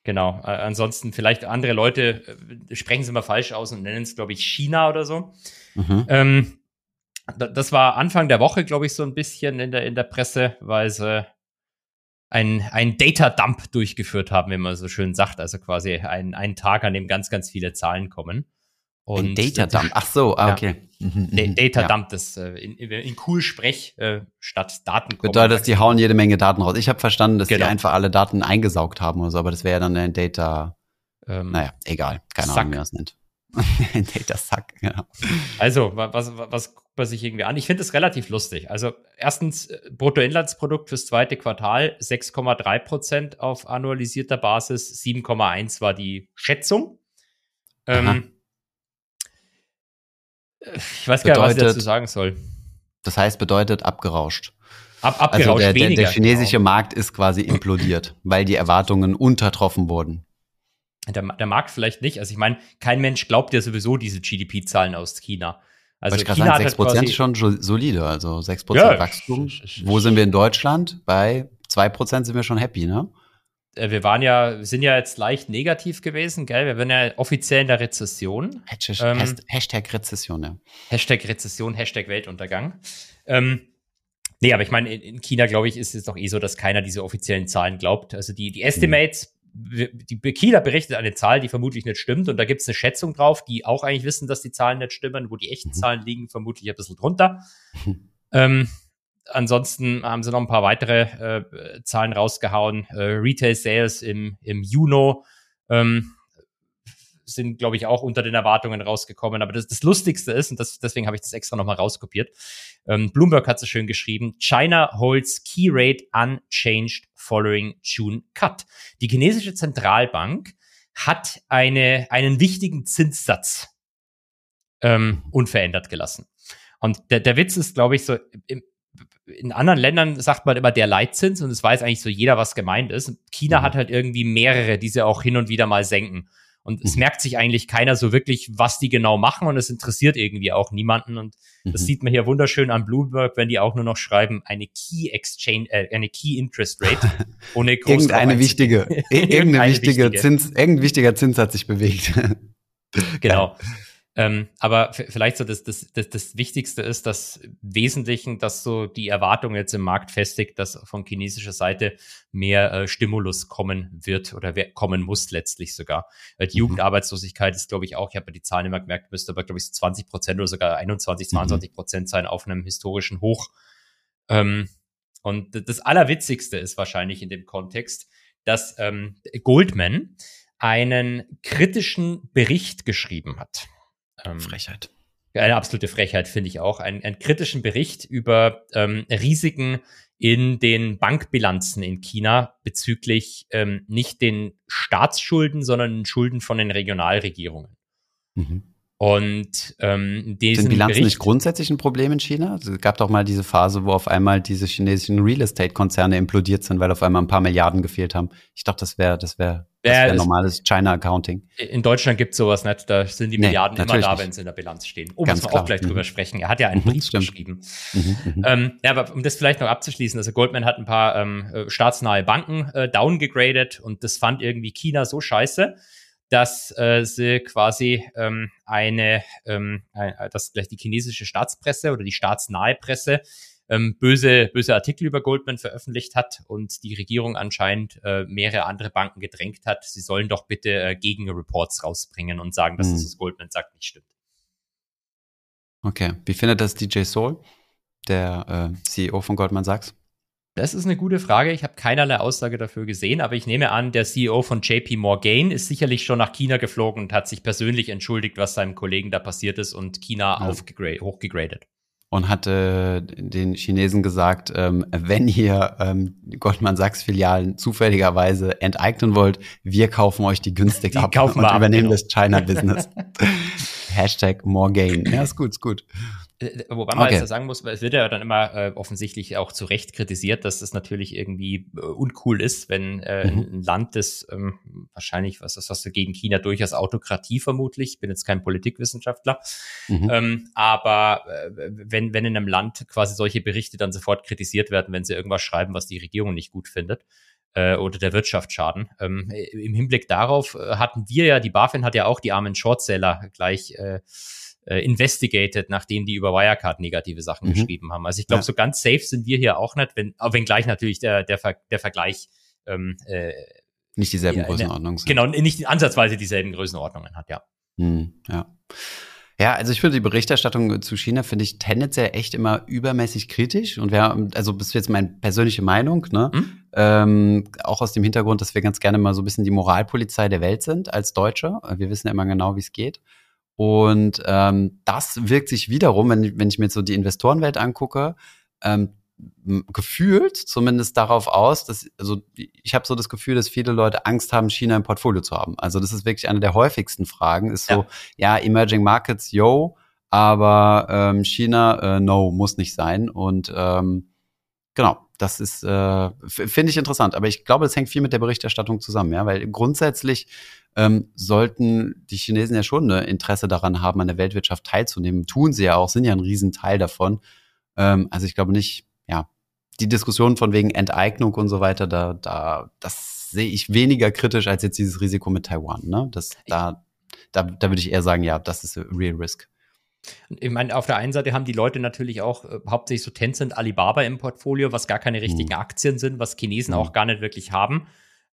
Genau. Äh, ansonsten vielleicht andere Leute äh, sprechen es immer falsch aus und nennen es, glaube ich, China oder so. Mhm. Ähm, da- das war Anfang der Woche, glaube ich, so ein bisschen in der, in der Presse, weil sie ein, ein Data-Dump durchgeführt haben, wie man so schön sagt. Also quasi ein, ein Tag, an dem ganz, ganz viele Zahlen kommen. Ein Data Dump. (laughs) Ach so, ah, Ja. okay. Mhm, Da- mhm, Data ja. Dump, das äh, in, in, in cool Sprech äh, statt Daten. Bedeutet, die hauen jede Menge Daten raus. Ich habe verstanden, dass Genau. die einfach alle Daten eingesaugt haben oder so, aber das wäre ja dann ein Data, ähm, naja, egal. Keine Sack. Ahnung, wie man das nennt. (laughs) ein Data Sack, genau. Also, wa- was, was, was man sich irgendwie an? Ich finde es relativ lustig. Also, erstens, äh, Bruttoinlandsprodukt fürs zweite Quartal 6,3 Prozent auf annualisierter Basis, 7,1 war die Schätzung. Ähm, äh, ich weiß gar nicht, was ich Bedeutet- dazu sagen soll. Das heißt, bedeutet abgerauscht. Ab, Also abgerauscht der, der, weniger. der chinesische genau. Markt ist quasi implodiert, weil die Erwartungen untertroffen wurden. Der, der Markt vielleicht nicht. Also, ich meine, kein Mensch glaubt ja sowieso diese GDP-Zahlen aus China. Also, ich China sagen, hat 6% halt ist schon solide, also 6% Ja, Wachstum. Wo sind wir in Deutschland? Bei 2% sind wir schon happy, ne? äh, wir waren ja, sind ja jetzt leicht negativ gewesen, gell? Wir waren ja offiziell in der Rezession. Hashtag, Ähm, Hasht- Hashtag Rezession, ja. Hashtag Rezession, Hashtag Weltuntergang. Ähm, nee, aber ich meine, in, in China, glaube ich, ist es doch eh so, dass keiner diese offiziellen Zahlen glaubt. Also die, die Estimates, w- die China berichtet eine Zahl, die vermutlich nicht stimmt. Und da gibt es eine Schätzung drauf, die auch eigentlich wissen, dass die Zahlen nicht stimmen, wo die echten Mhm. Zahlen liegen, vermutlich ein bisschen drunter. (laughs) Ähm, ansonsten haben sie noch ein paar weitere äh, Zahlen rausgehauen. Äh, Retail Sales im, im Juni ähm, sind, glaube ich, auch unter den Erwartungen rausgekommen. Aber das, das Lustigste ist, und das, deswegen habe ich das extra nochmal rauskopiert, ähm, Bloomberg hat so schön geschrieben, China holds key rate unchanged following June cut. Die chinesische Zentralbank hat eine, einen wichtigen Zinssatz ähm, unverändert gelassen. Und der, der Witz ist, glaube ich, so, im, in anderen Ländern sagt man immer der Leitzins und es weiß eigentlich so jeder, was gemeint ist. China Mhm. hat halt irgendwie mehrere, die sie auch hin und wieder mal senken. Und es Mhm. merkt sich eigentlich keiner so wirklich, was die genau machen und es interessiert irgendwie auch niemanden. Und das Mhm. sieht man hier wunderschön an Bloomberg, wenn die auch nur noch schreiben, eine Key Exchange, äh, eine Key Interest Rate, (laughs) ohne groß Irgendeine wichtige, (laughs) irgendeine wichtige wichtige. Zins, irgendein wichtiger Zins hat sich bewegt. (laughs) Genau. Ähm, aber vielleicht so das, das, das, das Wichtigste ist, dass Wesentlichen, dass so die Erwartung jetzt im Markt festigt, dass von chinesischer Seite mehr äh, Stimulus kommen wird oder kommen muss letztlich sogar. Weil die Mhm. Jugendarbeitslosigkeit ist, glaube ich, auch, ich habe ja die Zahlen immer gemerkt, müsste aber, glaube ich, so 20 Prozent oder sogar 21, Mhm. 22 Prozent sein auf einem historischen Hoch. Ähm, und das Allerwitzigste ist wahrscheinlich in dem Kontext, dass ähm, Goldman einen kritischen Bericht geschrieben hat. Ähm, Frechheit. eine absolute Frechheit, finde ich auch. Einen, einen kritischen Bericht über ähm, Risiken in den Bankbilanzen in China bezüglich ähm, nicht den Staatsschulden, sondern den Schulden von den Regionalregierungen. Mhm. Und ähm, diesen Sind Bilanzen Bericht, nicht grundsätzlich ein Problem in China? Es gab doch mal diese Phase, wo auf einmal diese chinesischen Real Estate-Konzerne implodiert sind, weil auf einmal ein paar Milliarden gefehlt haben. Ich dachte, das wäre das wäre Ja, das- normales China-Accounting. In Deutschland gibt es sowas nicht, da sind die Nee, Milliarden immer da, wenn sie in der Bilanz stehen. Oh, Ganz müssen wir klar. auch gleich Mhm. drüber sprechen. Er hat ja einen Mhm, Brief stimmt. geschrieben. Mhm, mhm. Ähm, ja, aber um das vielleicht noch abzuschließen, also Goldman hat ein paar ähm, äh, staatsnahe Banken äh, downgegradet und das fand irgendwie China so scheiße, dass äh, sie quasi ähm, eine, ähm, dass gleich die chinesische Staatspresse oder die staatsnahe Presse ähm, böse, böse Artikel über Goldman veröffentlicht hat und die Regierung anscheinend äh, mehrere andere Banken gedrängt hat, sie sollen doch bitte äh, Gegenreports rausbringen und sagen, dass Hm. das, was Goldman sagt, nicht stimmt. Okay. Wie findet das DJ Soul, der äh, CEO von Goldman Sachs? Das ist eine gute Frage. Ich habe keinerlei Aussage dafür gesehen, aber ich nehme an, der CEO von JP Morgan ist sicherlich schon nach China geflogen und hat sich persönlich entschuldigt, was seinem Kollegen da passiert ist und China Ja. hochgegradet. Und hatte den Chinesen gesagt, ähm, wenn ihr ähm, Goldman Sachs Filialen zufälligerweise enteignen wollt, wir kaufen euch die günstig Die ab kaufen und wir ab, übernehmen genau. das China-Business. (laughs) Hashtag more gain. Ja, ist gut, ist gut. Äh, Wobei man Okay. jetzt sagen muss, es wird ja dann immer äh, offensichtlich auch zu Recht kritisiert, dass das natürlich irgendwie äh, uncool ist, wenn äh, Mhm. ein Land, das ähm, wahrscheinlich, was ist das gegen China durchaus Autokratie vermutlich, ich bin jetzt kein Politikwissenschaftler, Mhm. Ähm, aber äh, wenn, wenn in einem Land quasi solche Berichte dann sofort kritisiert werden, wenn sie irgendwas schreiben, was die Regierung nicht gut findet äh, oder der Wirtschaft schaden. Ähm, Im Hinblick darauf äh, hatten wir ja, die BaFin hat ja auch die armen Shortseller gleich äh, äh, investigated, nachdem die über Wirecard negative Sachen Mhm. geschrieben haben. Also ich glaube, Ja. so ganz safe sind wir hier auch nicht, wenn, auch wenngleich natürlich der, der, Ver der Vergleich ähm, äh, Nicht dieselben Ja, der- Größenordnungen. sind. genau nicht ansatzweise dieselben Größenordnungen hat, ja. Hm, ja. Ja, also ich finde die Berichterstattung zu China finde ich tendenziell echt immer übermäßig kritisch und wir haben, also das ist jetzt meine persönliche Meinung, ne? Hm? Ähm, auch aus dem Hintergrund, dass wir ganz gerne mal so ein bisschen die Moralpolizei der Welt sind als Deutsche. Wir wissen ja immer genau, wie es geht. Und ähm, das wirkt sich wiederum, wenn, wenn ich mir jetzt so die Investorenwelt angucke, ähm, gefühlt zumindest darauf aus, dass, also ich habe so das Gefühl, dass viele Leute Angst haben, China im Portfolio zu haben. Also das ist wirklich eine der häufigsten Fragen, ist so, ja, Emerging Markets, yo, aber ähm, China, äh, no, muss nicht sein. Und ähm, genau, das ist, äh, finde ich interessant. Aber ich glaube, das hängt viel mit der Berichterstattung zusammen, ja, weil grundsätzlich ähm, sollten die Chinesen ja schon ein Interesse daran haben, an der Weltwirtschaft teilzunehmen. Tun sie ja auch, sind ja ein Riesenteil davon. Ähm, also ich glaube nicht, ja, die Diskussion von wegen Enteignung und so weiter, da, da, das sehe ich weniger kritisch als jetzt dieses Risiko mit Taiwan. Ne? Das, da, da, da würde ich eher sagen, ja, das ist real risk. Ich meine, auf der einen Seite haben die Leute natürlich auch äh, hauptsächlich so Tencent, Alibaba im Portfolio, was gar keine richtigen Mhm. Aktien sind, was Chinesen Mhm. auch gar nicht wirklich haben.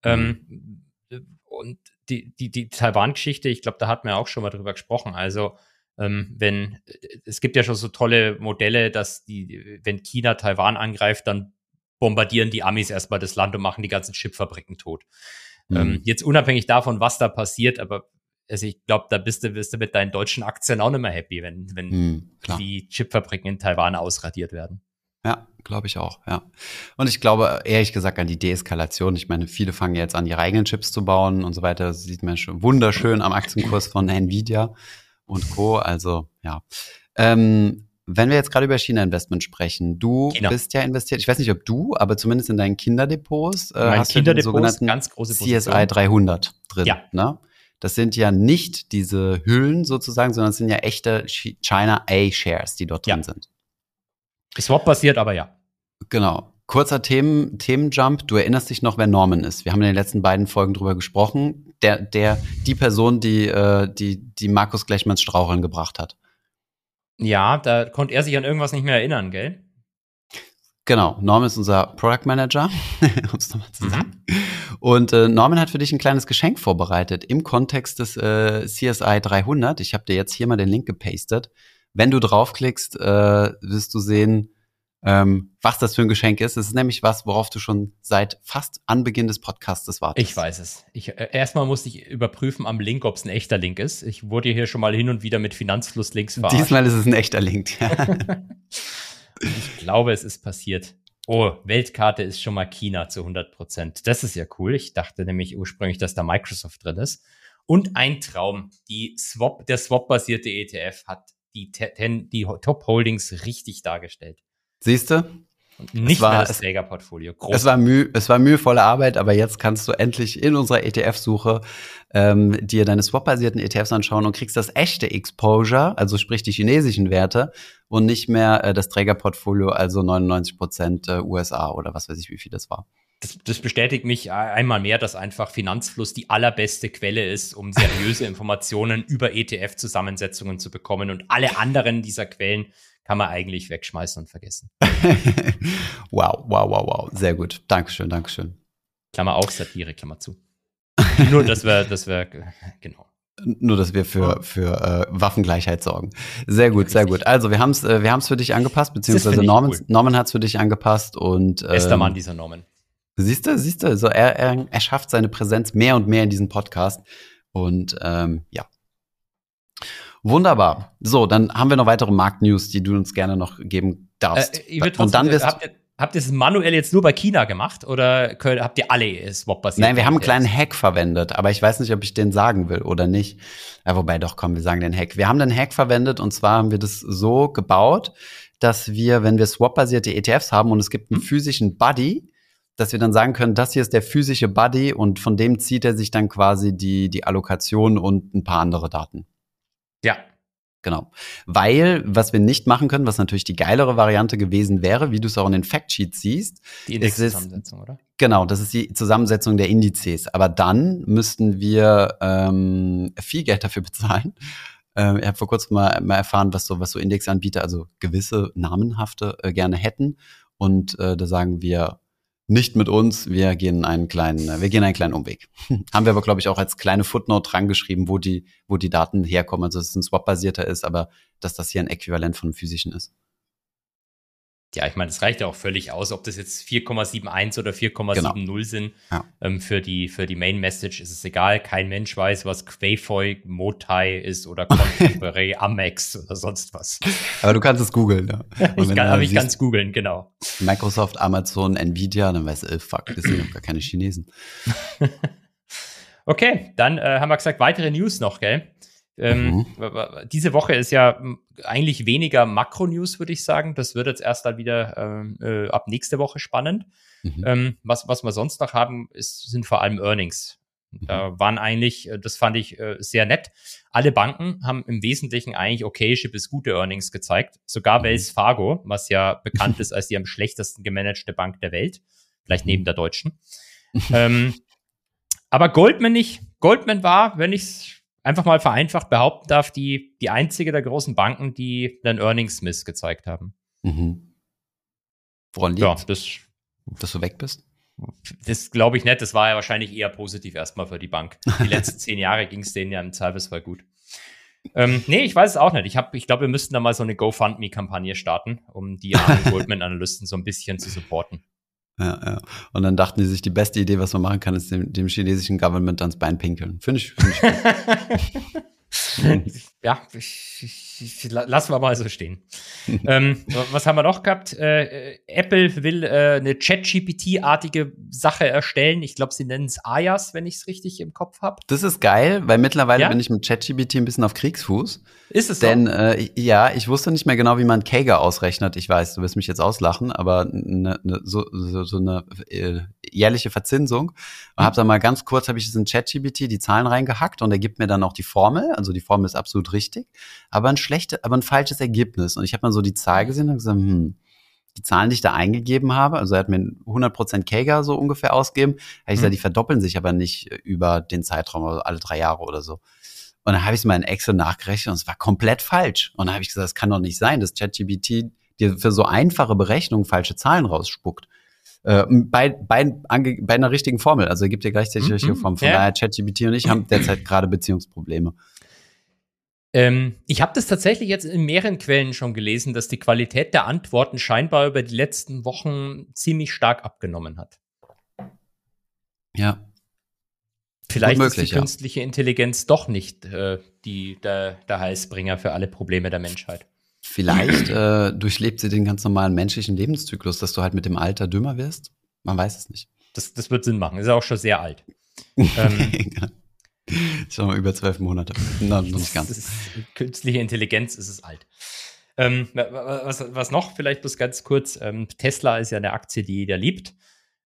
Ähm, äh, und die, die, die Taiwan-Geschichte, ich glaube, da hatten wir auch schon mal drüber gesprochen. Also, ähm, wenn, äh, es gibt ja schon so tolle Modelle, dass die, wenn China Taiwan angreift, dann bombardieren die Amis erstmal das Land und machen die ganzen Chipfabriken tot. Ähm, Mhm. jetzt unabhängig davon, was da passiert, aber also ich glaube, da bist du, bist du mit deinen deutschen Aktien auch nicht mehr happy, wenn, wenn klar. die Chipfabriken in Taiwan ausradiert werden. Ja, glaube ich auch, ja. Und ich glaube ehrlich gesagt an die Deeskalation. Ich meine, viele fangen jetzt an, ihre eigenen Chips zu bauen und so weiter. Das sieht man schon wunderschön am Aktienkurs von Nvidia und Co. Also, ja. Ähm, wenn wir jetzt gerade über China-Investment sprechen, du China. bist ja investiert, ich weiß nicht, ob du, aber zumindest in deinen Kinderdepots äh, mein hast du den Kinderdepot ist sogenannten ganz große CSI Position. 300 drin. Ja. Ne? Das sind ja nicht diese Hüllen sozusagen, sondern es sind ja echte Chi- China A-Shares, die dort drin Ja. sind. Swap basiert, aber ja. Genau. Kurzer Themen, Themenjump. Du erinnerst dich noch, wer Norman ist. Wir haben in den letzten beiden Folgen drüber gesprochen. Der, der, die Person, die, äh, die, die Markus Glechmanns Straucheln gebracht hat. Ja, da konnte er sich an irgendwas nicht mehr erinnern, gell? Genau. Norman ist unser Product Manager, (laughs) um es nochmal zu Mhm. sagen. Und äh, Norman hat für dich ein kleines Geschenk vorbereitet im Kontext des äh, CSI 300. Ich habe dir jetzt hier mal den Link gepastet. Wenn du draufklickst, äh, wirst du sehen, ähm, was das für ein Geschenk ist. Es ist nämlich was, worauf du schon seit fast Anbeginn des Podcastes wartest. Ich weiß es. Ich, äh, erstmal musste ich überprüfen am Link, ob es ein echter Link ist. Ich wurde hier schon mal hin und wieder mit Finanzfluss-Links verarscht. Diesmal ist es ein echter Link. (laughs) Ich glaube, es ist passiert. Oh, Weltkarte ist schon mal China zu 100 Prozent. Das ist ja cool. Ich dachte nämlich ursprünglich, dass da Microsoft drin ist. Und ein Traum. Die Swap, der Swap-basierte ETF hat die, ten, die Top-Holdings richtig dargestellt. Siehst du? nicht war, mehr das Trägerportfolio. Es war, müh, es war mühevolle Arbeit, aber jetzt kannst du endlich in unserer ETF-Suche ähm, dir deine Swap-basierten ETFs anschauen und kriegst das echte Exposure, also sprich die chinesischen Werte und nicht mehr äh, das Trägerportfolio, also 99 Prozent äh, USA oder was weiß ich, wie viel das war. Das, das, bestätigt mich einmal mehr, dass einfach Finanzfluss die allerbeste Quelle ist, um seriöse (laughs) Informationen über ETF-Zusammensetzungen zu bekommen. Und alle anderen dieser Quellen kann man eigentlich wegschmeißen und vergessen. (laughs) wow, wow, wow, wow. Sehr gut. Dankeschön, Dankeschön. Klammer auf, Satire, Klammer zu. Nur, dass wir, dass wir, genau. Nur, dass wir für, für äh, Waffengleichheit sorgen. Sehr gut, sehr gut. Also, wir haben es äh, wir haben's für dich angepasst, beziehungsweise Norman, cool. Norman hat es für dich angepasst und. Ähm, Bester Mann, dieser Norman. Siehst du, siehst du, so er, er, er schafft seine Präsenz mehr und mehr in diesem Podcast. Und ähm, ja, Wunderbar. So, dann haben wir noch weitere Marktnews, die du uns gerne noch geben darfst. Äh, trotzdem, Und dann wirst habt ihr, habt ihr es manuell jetzt nur bei China gemacht oder könnt, habt ihr alle Swap-basiert? Nein, wir haben einen kleinen Hack verwendet, aber ich weiß nicht, ob ich den sagen will oder nicht. Ja, wobei doch, komm, wir sagen den Hack. Wir haben den Hack verwendet und zwar haben wir das so gebaut, dass wir, wenn wir Swap-basierte ETFs haben und es gibt einen hm. physischen Buddy, dass wir dann sagen können, das hier ist der physische Buddy und von dem zieht er sich dann quasi die, die Allokation und ein paar andere Daten. Ja. Genau. Weil, was wir nicht machen können, was natürlich die geilere Variante gewesen wäre, wie du es auch in den Factsheets siehst. Die Indexzusammensetzung, oder? Genau, das ist die Zusammensetzung der Indizes. Aber dann müssten wir ähm, viel Geld dafür bezahlen. Ähm, ich habe vor kurzem mal, mal erfahren, was so, was so Indexanbieter, also gewisse namenhafte, äh, gerne hätten. Und äh, da sagen wir, nicht mit uns, wir gehen einen kleinen, wir gehen einen kleinen Umweg. (laughs) Haben wir aber, glaube ich, auch als kleine Footnote dran geschrieben, wo die, wo die Daten herkommen. Also, dass es ein Swap-basierter ist, aber dass das hier ein Äquivalent von einem physischen ist. Ja, ich meine, es reicht ja auch völlig aus, ob das jetzt 4,71 oder 4,70 genau. sind. Ja. Ähm, für, die, für die Main Message ist es egal. Kein Mensch weiß, was Quayfoy, Motai ist oder (laughs) Contemporary Amex oder sonst was. Aber du kannst es googeln, ja. (laughs) ich kann, aber ich kann es googeln, genau. Microsoft, Amazon, Nvidia, dann weißt du, oh, fuck, das sind doch gar keine Chinesen. (laughs) okay, dann äh, haben wir gesagt, weitere News noch, gell? Ähm, mhm. Diese Woche ist ja eigentlich weniger Makro-News, würde ich sagen. Das wird jetzt erst dann wieder ähm, äh, ab nächste Woche spannend. Mhm. Ähm, was, was wir sonst noch haben, ist, sind vor allem Earnings. Mhm. Da waren eigentlich, äh, das fand ich äh, sehr nett. Alle Banken haben im Wesentlichen eigentlich okay bis gute Earnings gezeigt. Sogar mhm. Wells Fargo, was ja bekannt ist als die am schlechtesten gemanagte Bank der Welt, vielleicht neben mhm. der deutschen. ähm, aber Goldman nicht. Goldman war, wenn ich es einfach mal vereinfacht behaupten darf, die, die einzige der großen Banken, die einen Earnings Miss gezeigt haben. Mhm. Woran liegt? Ja, das, dass du weg bist? Das glaube ich nicht. Das war ja wahrscheinlich eher positiv erstmal für die Bank. Die (laughs) letzten zehn Jahre ging es denen ja im Zweifelsfall gut. Ähm, nee, ich weiß es auch nicht. Ich, hab, ich glaube, wir müssten da mal so eine GoFundMe-Kampagne starten, um die armen (laughs) Goldman-Analysten so ein bisschen zu supporten. Ja, ja. Und dann dachten die sich, die beste Idee, was man machen kann, ist dem, dem chinesischen Government ans Bein pinkeln. Finde ich, find ich gut. (laughs) ja, ich, ich, ich, lassen wir mal so stehen. (laughs) ähm, was haben wir noch gehabt? Äh, Apple will äh, eine Chat-GPT-artige Sache erstellen. Ich glaube, sie nennen es Ayas, wenn ich es richtig im Kopf habe. Das ist geil, weil mittlerweile ja? bin ich mit ChatGPT ein bisschen auf Kriegsfuß. Ist es so? Denn äh, ja, ich wusste nicht mehr genau, wie man Kager ausrechnet. Ich weiß, du wirst mich jetzt auslachen, aber ne, ne, so, so, so eine äh, jährliche Verzinsung. Und habe dann mal ganz kurz, habe ich es in ChatGPT die Zahlen reingehackt und er gibt mir dann auch die Formel. Also die Formel ist absolut richtig, aber ein schlechtes, aber ein falsches Ergebnis. Und ich habe mal so die Zahl gesehen und gesagt, hm, die Zahlen, die ich da eingegeben habe, also er hat mir 100% Kager so ungefähr ausgegeben, habe ich gesagt, mhm. die verdoppeln sich aber nicht über den Zeitraum, also alle drei Jahre oder so. Und dann habe ich es mal in Excel nachgerechnet und es war komplett falsch. Und dann habe ich gesagt, das kann doch nicht sein, dass ChatGPT dir für so einfache Berechnungen falsche Zahlen rausspuckt. Äh, bei, bei, bei einer richtigen Formel. Also er gibt dir gleichzeitig die richtige mhm. Formel. Von ja. daher ChatGPT und ich haben derzeit (clears throat) gerade Beziehungsprobleme. Ähm, ich habe das tatsächlich jetzt in mehreren Quellen schon gelesen, dass die Qualität der Antworten scheinbar über die letzten Wochen ziemlich stark abgenommen hat. Ja. Vielleicht ist die künstliche ja. Intelligenz doch nicht äh, die, der, der Heilsbringer für alle Probleme der Menschheit. Vielleicht äh, durchlebt sie den ganz normalen menschlichen Lebenszyklus, dass du halt mit dem Alter dümmer wirst. Man weiß es nicht. Das, das wird Sinn machen. Ist ja auch schon sehr alt. (laughs) ähm. (laughs) Schon mal über zwölf Monate. Na, noch nicht ganz. Ist, künstliche Intelligenz ist es alt. Ähm, wa- wa- was, was noch, vielleicht bloß ganz kurz, ähm, Tesla ist ja eine Aktie, die jeder liebt.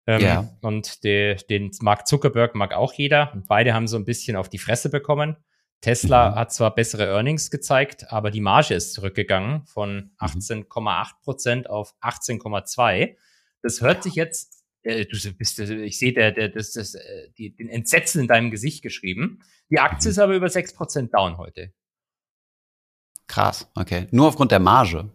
Ähm, Ja. Und de, den Mark Zuckerberg mag auch jeder. Und beide haben so ein bisschen auf die Fresse bekommen. Tesla Mhm. hat zwar bessere Earnings gezeigt, aber die Marge ist zurückgegangen Mhm. von 18,8 Prozent auf 18,2. Das hört sich jetzt, äh, du bist, äh, ich sehe der, der, das, das, äh, die, den Entsetzen in deinem Gesicht geschrieben. Die Aktie Mhm. ist aber über 6 Prozent down heute. Krass, okay. Nur aufgrund der Marge.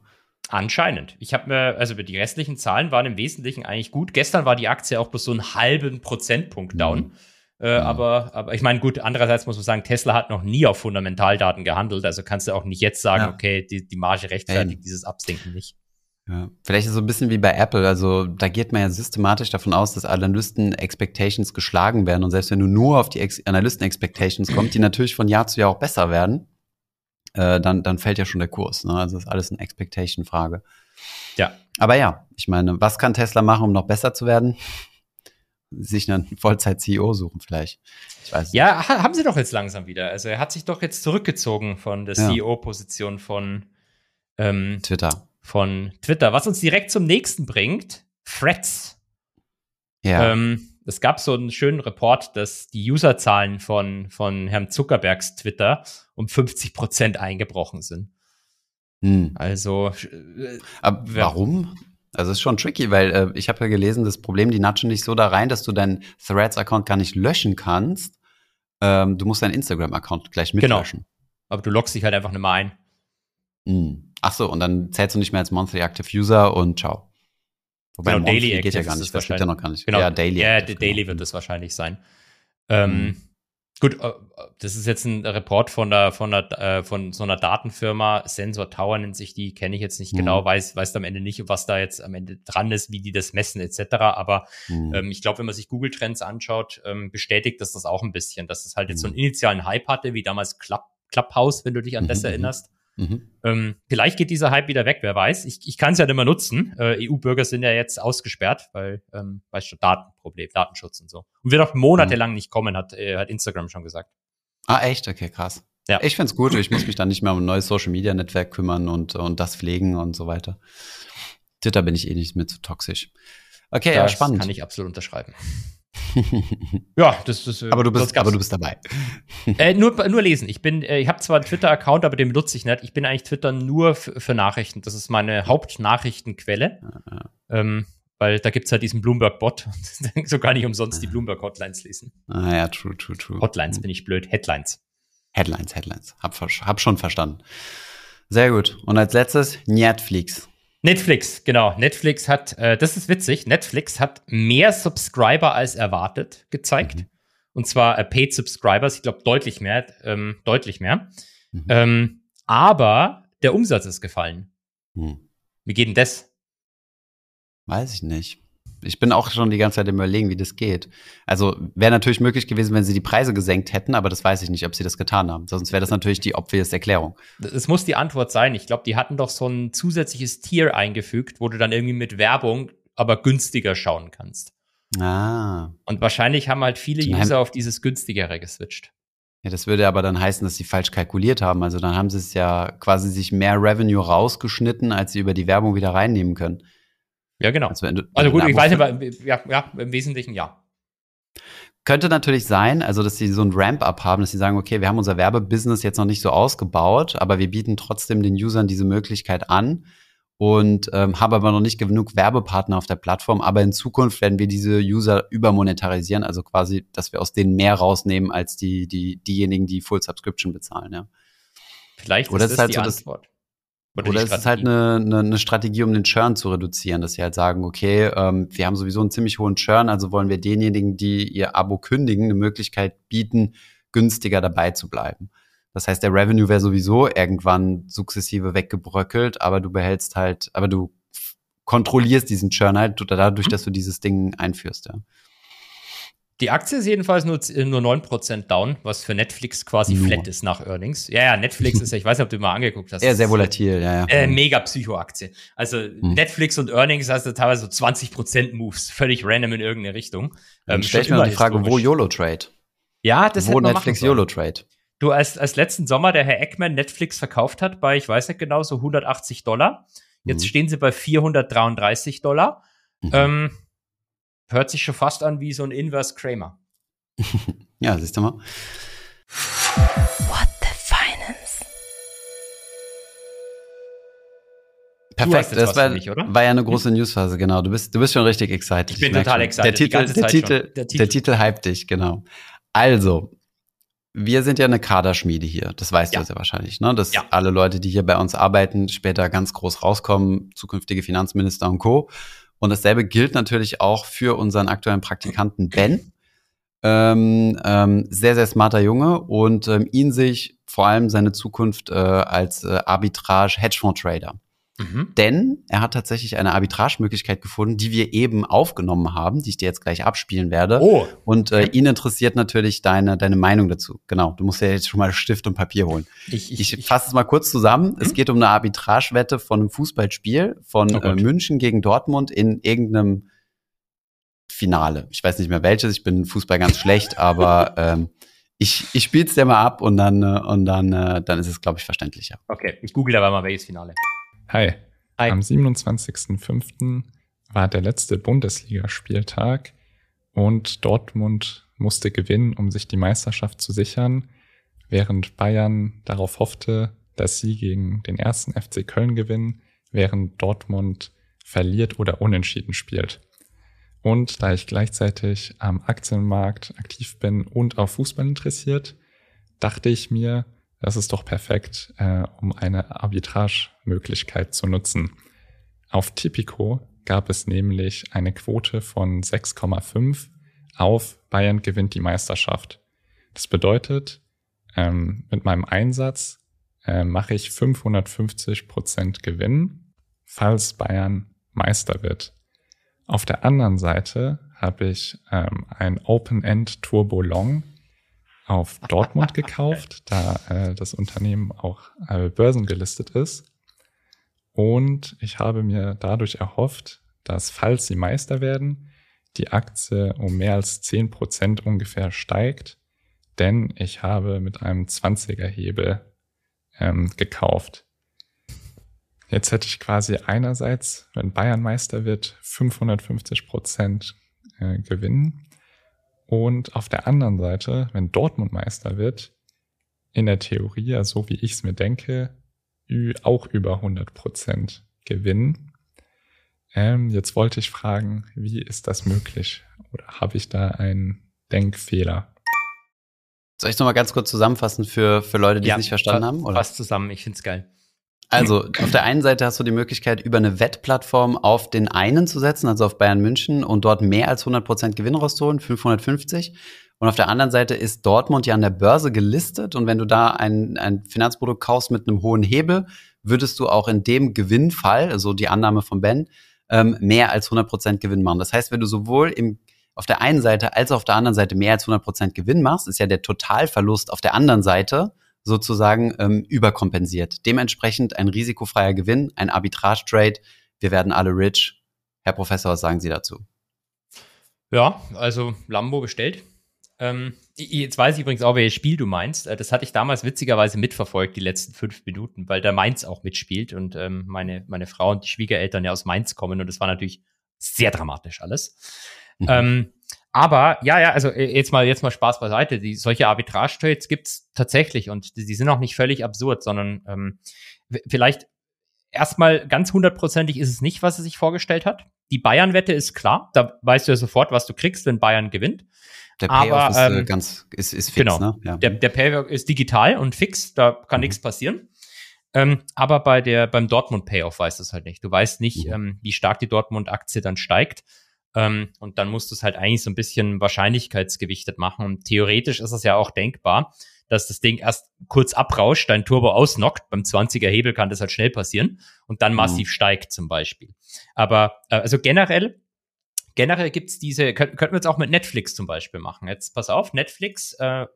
Anscheinend. Ich habe mir, also die restlichen Zahlen waren im Wesentlichen eigentlich gut. Gestern war die Aktie auch bloß so einen halben Prozentpunkt down. Mhm. Äh, Mhm. aber, aber ich meine, gut, andererseits muss man sagen, Tesla hat noch nie auf Fundamentaldaten gehandelt. Also kannst du auch nicht jetzt sagen, Ja. okay, die, die Marge rechtfertigt Eben. dieses Absinken nicht. Ja. Vielleicht ist es so ein bisschen wie bei Apple. Also da geht man ja systematisch davon aus, dass Analysten-Expectations geschlagen werden. Und selbst wenn du nur auf die Ex Analysten-Expectations kommst, die natürlich von Jahr zu Jahr auch besser werden, äh, dann, dann fällt ja schon der Kurs. Ne? Also ist alles eine Expectation-Frage. Ja. Aber ja, ich meine, was kann Tesla machen, um noch besser zu werden? Sich einen Vollzeit-CEO suchen vielleicht. Ich weiß Ja, ha, haben sie doch jetzt langsam wieder. Also er hat sich doch jetzt zurückgezogen von der Ja. CEO-Position von, ähm. Twitter. Von Twitter. Was uns direkt zum nächsten bringt, Threads. Ja. Ähm, es gab so einen schönen Report, dass die Userzahlen von, von Herrn Zuckerbergs Twitter um 50 Prozent eingebrochen sind. hm. Also, äh, warum? Also es ist schon tricky, weil äh, ich habe ja gelesen, das Problem, die natschen dich so da rein, dass du deinen Threads-Account gar nicht löschen kannst. Ähm, du musst deinen Instagram-Account gleich Genau. mitlöschen. aber du loggst dich halt einfach nicht mehr ein. Hm. Ach so, und dann zählst du nicht mehr als Monthly Active User und ciao. Wobei Genau, Monthly Daily geht ja Active gar ist nicht, das gibt ja noch gar nicht. Genau, Ja, Daily. Ja, Active, der Daily genau. wird es wahrscheinlich sein. Ähm, Mhm. Gut, äh, das ist jetzt ein Report von der, von der, äh, von so einer Datenfirma, Sensor Tower nennt sich die, kenne ich jetzt nicht Mhm. genau, weiß, weiß am Ende nicht, was da jetzt am Ende dran ist, wie die das messen etc. Aber Hm. ähm, ich glaube, wenn man sich Google Trends anschaut, ähm, bestätigt das das auch ein bisschen, dass es halt jetzt so einen Mhm. initialen Hype hatte, wie damals Club, Clubhouse, wenn du dich an das Mhm, mhm. erinnerst. Mhm. Ähm, vielleicht geht dieser Hype wieder weg, wer weiß. Ich, ich kann es ja nicht mehr nutzen. Äh, EU-Bürger sind ja jetzt ausgesperrt, weil, ähm, weißt du, Datenproblem, Datenschutz und so. Und wird auch monatelang nicht kommen, hat, äh, hat Instagram schon gesagt. Ah, echt? Okay, krass. Ja. Ich find's gut. Ich muss mich dann nicht mehr um ein neues Social-Media-Netzwerk kümmern und, und das pflegen und so weiter. Twitter bin ich eh nicht mehr zu toxisch. Okay, ja, das spannend. kann ich absolut unterschreiben. (laughs) Ja, das ist. äh, aber du bist, aber du bist dabei. (laughs) Äh, nur, nur lesen. Ich bin, äh, ich habe zwar einen Twitter-Account, aber den benutze ich nicht. Ich bin eigentlich Twitter nur für Nachrichten. Das ist meine Hauptnachrichtenquelle. Ähm, weil da gibt's halt diesen Bloomberg-Bot. (laughs) so gar nicht umsonst die Bloomberg-Hotlines lesen. Ah ja, true, true, true. Hotlines bin ich blöd. Headlines. Headlines, Headlines. Hab, hab schon verstanden. Sehr gut. Und als letztes Netflix. Netflix, genau. Netflix hat, äh, das ist witzig, Netflix hat mehr Subscriber als erwartet gezeigt. Mhm. Und zwar äh, Paid Subscribers, ich glaube deutlich mehr, ähm, deutlich mehr. Mhm. Ähm, aber der Umsatz ist gefallen. Hm. Wie geht denn das? Weiß ich nicht. Ich bin auch schon die ganze Zeit im Überlegen, wie das geht. Also wäre natürlich möglich gewesen, wenn sie die Preise gesenkt hätten, aber das weiß ich nicht, ob sie das getan haben. Sonst wäre das natürlich die obvious Erklärung. Es muss die Antwort sein. Ich glaube, die hatten doch so ein zusätzliches Tier eingefügt, wo du dann irgendwie mit Werbung aber günstiger schauen kannst. Ah. Und wahrscheinlich haben halt viele haben- User auf dieses günstigere geswitcht. Ja, das würde aber dann heißen, dass sie falsch kalkuliert haben. Also dann haben sie es ja quasi sich mehr Revenue rausgeschnitten, als sie über die Werbung wieder reinnehmen können. Ja, genau. Also, du, Also gut, ich weiß aber, ja, ja, im Wesentlichen ja. Könnte natürlich sein, also dass sie so ein Ramp-up haben, dass sie sagen, okay, wir haben unser Werbebusiness jetzt noch nicht so ausgebaut, aber wir bieten trotzdem den Usern diese Möglichkeit an und ähm, haben aber noch nicht genug Werbepartner auf der Plattform. Aber in Zukunft werden wir diese User übermonetarisieren, also quasi, dass wir aus denen mehr rausnehmen als die, die diejenigen, die Full Subscription bezahlen. Ja. Vielleicht Oder ist das ist halt die so das- Antwort. Oder, die es ist halt eine, eine, eine Strategie, um den Churn zu reduzieren, dass sie halt sagen, okay, ähm, wir haben sowieso einen ziemlich hohen Churn, also wollen wir denjenigen, die ihr Abo kündigen, eine Möglichkeit bieten, günstiger dabei zu bleiben. Das heißt, der Revenue wäre sowieso irgendwann sukzessive weggebröckelt, aber du behältst halt, aber du kontrollierst diesen Churn halt dadurch, Mhm. dass du dieses Ding einführst, ja. Die Aktie ist jedenfalls nur, nur 9% down, was für Netflix quasi nur. flat ist nach Earnings. Ja, ja, Netflix ist ja, ich weiß nicht, ob du mal angeguckt hast. (laughs) Ja, sehr volatil, ja, ja. Äh, mega Psycho-Aktie. Also hm. Netflix und Earnings hast du teilweise so 20% Moves, völlig random in irgendeine Richtung. Ähm, stell ich mir die Frage, wo YOLO-Trade? Ja, das Wo Netflix YOLO-Trade? Du, als, als letzten Sommer der Herr Eckman Netflix verkauft hat bei, ich weiß nicht genau, so 180 Dollar. Jetzt mhm. stehen sie bei 433 Dollar. Mhm. Ähm, hört sich schon fast an wie so ein Inverse Kramer. (laughs) ja, siehst du mal. What the Finance? Perfekt, das war, mich, war, ja eine große Newsphase, genau. Du bist, du bist schon richtig excited. Ich bin ich total excited. Der Titel, der, Titel, der, Titel, der Titel hypt dich, genau. Also, wir sind ja eine Kaderschmiede hier. Das weißt ja. du sehr wahrscheinlich, ne? Dass ja. alle Leute, die hier bei uns arbeiten, später ganz groß rauskommen, zukünftige Finanzminister und Co. Und dasselbe gilt natürlich auch für unseren aktuellen Praktikanten Ben. Ähm, ähm, sehr, sehr smarter Junge und ähm, ihn sich vor allem seine Zukunft äh, als äh, Arbitrage-Hedgefonds-Trader. Mhm. Denn er hat tatsächlich eine Arbitragemöglichkeit gefunden, die wir eben aufgenommen haben, die ich dir jetzt gleich abspielen werde. Oh. Und äh, ihn interessiert natürlich deine, deine Meinung dazu. Genau, du musst ja jetzt schon mal Stift und Papier holen. Ich, ich, ich fasse es mal kurz zusammen. Mhm. Es geht um eine Arbitragewette von einem Fußballspiel von oh äh, München gegen Dortmund in irgendeinem Finale. Ich weiß nicht mehr welches, ich bin Fußball ganz schlecht, (laughs) aber ähm, ich, ich spiele es dir mal ab und dann, äh, und dann, äh, dann ist es, glaube ich, verständlicher. Okay, ich google aber mal welches Finale. Hi. Hi. Am 27.05. war der letzte Bundesligaspieltag und Dortmund musste gewinnen, um sich die Meisterschaft zu sichern, während Bayern darauf hoffte, dass sie gegen den ersten FC Köln gewinnen, während Dortmund verliert oder unentschieden spielt. Und da ich gleichzeitig am Aktienmarkt aktiv bin und auf Fußball interessiert, dachte ich mir, das ist doch perfekt, äh, um eine Arbitragemöglichkeit zu nutzen. Auf Tipico gab es nämlich eine Quote von 6,5 auf Bayern gewinnt die Meisterschaft. Das bedeutet, ähm, mit meinem Einsatz äh, mache ich 550 Prozent Gewinn, falls Bayern Meister wird. Auf der anderen Seite habe ich ähm, ein Open-End Turbo Long auf Dortmund gekauft, da äh, das Unternehmen auch äh, börsengelistet ist. Und ich habe mir dadurch erhofft, dass falls sie Meister werden, die Aktie um mehr als zehn Prozent ungefähr steigt, denn ich habe mit einem 20er Hebel ähm, gekauft. Jetzt hätte ich quasi einerseits, wenn Bayern Meister wird, 550 Prozent äh, gewinnen und auf der anderen Seite, wenn Dortmund Meister wird, in der Theorie, so wie ich es mir denke, auch über 100 Prozent gewinnen. Ähm, jetzt wollte ich fragen, wie ist das möglich? Oder habe ich da einen Denkfehler? Soll ich es nochmal ganz kurz zusammenfassen für, für Leute, die ja, es nicht verstanden haben? Oder? Fast zusammen, ich finde es geil. Also auf der einen Seite hast du die Möglichkeit, über eine Wettplattform auf den einen zu setzen, also auf Bayern München, und dort mehr als 100% Gewinn rauszuholen, 550. Und auf der anderen Seite ist Dortmund ja an der Börse gelistet. Und wenn du da ein, ein Finanzprodukt kaufst mit einem hohen Hebel, würdest du auch in dem Gewinnfall, also die Annahme von Ben, ähm, mehr als 100% Gewinn machen. Das heißt, wenn du sowohl im, auf der einen Seite als auch auf der anderen Seite mehr als 100% Gewinn machst, ist ja der Totalverlust auf der anderen Seite sozusagen ähm, überkompensiert. Dementsprechend ein risikofreier Gewinn, ein Arbitrage-Trade. Wir werden alle rich. Herr Professor, was sagen Sie dazu? Ja, also Lambo bestellt. Ähm, jetzt weiß ich übrigens auch, welches Spiel du meinst. Äh, das hatte ich damals witzigerweise mitverfolgt, die letzten fünf Minuten, weil der Mainz auch mitspielt und ähm, meine, meine Frau und die Schwiegereltern ja aus Mainz kommen und das war natürlich sehr dramatisch alles. Mhm. Ähm, aber ja, ja, also äh, jetzt mal, jetzt mal Spaß beiseite. Die, solche Arbitrage-Trades gibt's tatsächlich und die, die, sind auch nicht völlig absurd, sondern ähm, vielleicht erstmal ganz hundertprozentig ist es nicht, was er sich vorgestellt hat. Die Bayern-Wette ist klar, da weißt du ja sofort, was du kriegst, wenn Bayern gewinnt. Der Payoff ist äh, ähm, ganz ist, ist fix, genau, ne? Ja. Der, der Payoff ist digital und fix, da kann mhm. nichts passieren. Ähm, aber bei der beim Dortmund Payoff weißt du es halt nicht. Du weißt nicht, mhm. ähm, wie stark die Dortmund-Aktie dann steigt. Ähm, und dann musst du es halt eigentlich so ein bisschen wahrscheinlichkeitsgewichtet machen. Und theoretisch ist es ja auch denkbar, dass das Ding erst kurz abrauscht, dein Turbo ausnockt. Beim 20er Hebel kann das halt schnell passieren und dann mhm. massiv mhm. steigt zum Beispiel. Aber äh, also generell generell gibt's diese, könnten wir jetzt auch mit Netflix zum Beispiel machen. Jetzt pass auf, Netflix äh,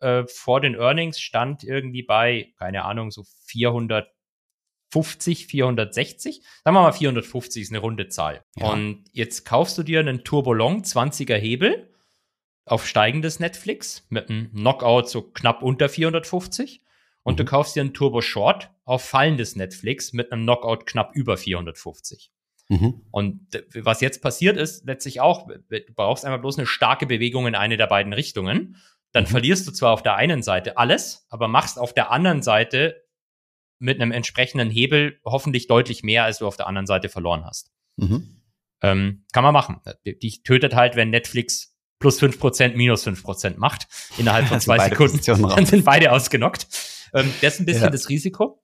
äh, vor den Earnings stand irgendwie bei, keine Ahnung, so 450, 460. Sagen wir mal 450 ist eine runde Zahl. Ja. Und jetzt kaufst du dir einen Turbolong 20er Hebel auf steigendes Netflix mit einem Knockout so knapp unter 450 und mhm. du kaufst dir einen Turbo Short auf fallendes Netflix mit einem Knockout knapp über 450. Mhm. Und was jetzt passiert ist, letztlich auch, du brauchst einfach bloß eine starke Bewegung in eine der beiden Richtungen. Dann mhm. verlierst du zwar auf der einen Seite alles, aber machst auf der anderen Seite mit einem entsprechenden Hebel hoffentlich deutlich mehr, als du auf der anderen Seite verloren hast. Mhm. Ähm, kann man machen. Dich tötet halt, wenn Netflix plus 5%, minus 5% macht innerhalb von (laughs) zwei Sekunden. (laughs) Dann sind beide ausgenockt. Ähm, das ist ein bisschen ja. das Risiko.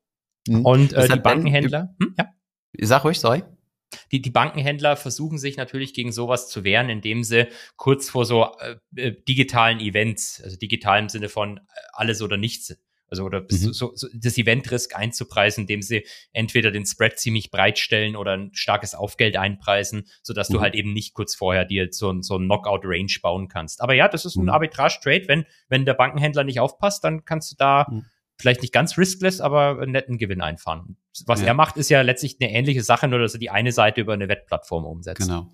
Mhm. Und äh, die Bankenhändler. Hm, ja. Sag ruhig, sorry. Die, die Bankenhändler versuchen sich natürlich gegen sowas zu wehren, indem sie kurz vor so äh, äh digitalen Events, also digital im Sinne von äh, alles oder nichts, also oder mhm. so, so das Event-Risk einzupreisen, indem sie entweder den Spread ziemlich breit stellen oder ein starkes Aufgeld einpreisen, sodass mhm. du halt eben nicht kurz vorher dir so, so ein Knockout-Range bauen kannst. Aber ja, das ist ein mhm. Arbitrage-Trade. Wenn, wenn der Bankenhändler nicht aufpasst, dann kannst du da mhm. vielleicht nicht ganz riskless, aber einen netten Gewinn einfahren. Was ja. er macht, ist ja letztlich eine ähnliche Sache, nur dass er die eine Seite über eine Wettplattform umsetzt. Genau.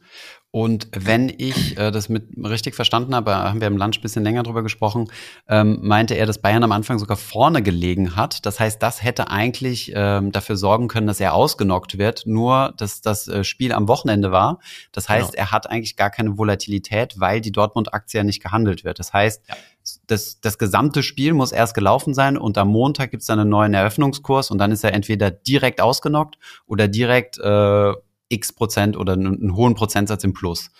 Und wenn ich äh, das mit richtig verstanden habe, haben wir im Lunch ein bisschen länger drüber gesprochen, ähm, meinte er, dass Bayern am Anfang sogar vorne gelegen hat. Das heißt, das hätte eigentlich ähm, dafür sorgen können, dass er ausgenockt wird, nur dass das äh, Spiel am Wochenende war. Das heißt, genau. er hat eigentlich gar keine Volatilität, weil die Dortmund-Aktie ja nicht gehandelt wird. Das heißt, ja. das, das gesamte Spiel muss erst gelaufen sein und am Montag gibt es dann einen neuen Eröffnungskurs und dann ist er entweder direkt ausgenockt oder direkt äh, x Prozent oder einen, hohen Prozentsatz im Plus.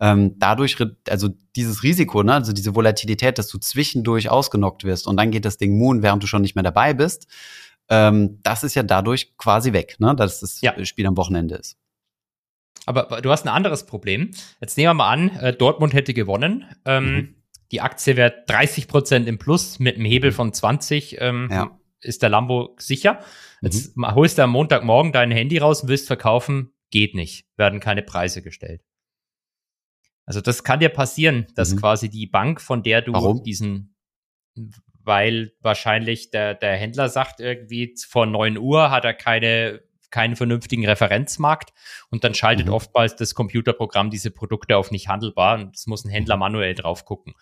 Ähm, dadurch, also dieses Risiko, ne, also diese Volatilität, dass du zwischendurch ausgenockt wirst und dann geht das Ding Moon, während du schon nicht mehr dabei bist, ähm, das ist ja dadurch quasi weg, ne, dass das ja. Spiel am Wochenende ist. Aber du hast ein anderes Problem. Jetzt nehmen wir mal an, äh, Dortmund hätte gewonnen. Ähm, mhm. Die Aktie wäre 30 Prozent im Plus mit einem Hebel von 20. Ähm, ja. Ist der Lambo sicher? Jetzt mhm. holst du am Montagmorgen dein Handy raus und willst verkaufen geht nicht, werden keine Preise gestellt. Also das kann dir passieren, dass mhm. quasi die Bank, von der du Warum? diesen, weil wahrscheinlich der, der Händler sagt irgendwie, vor neun Uhr hat er keine, keinen vernünftigen Referenzmarkt und dann schaltet mhm. oftmals das Computerprogramm diese Produkte auf nicht handelbar und es muss ein Händler mhm. manuell drauf gucken.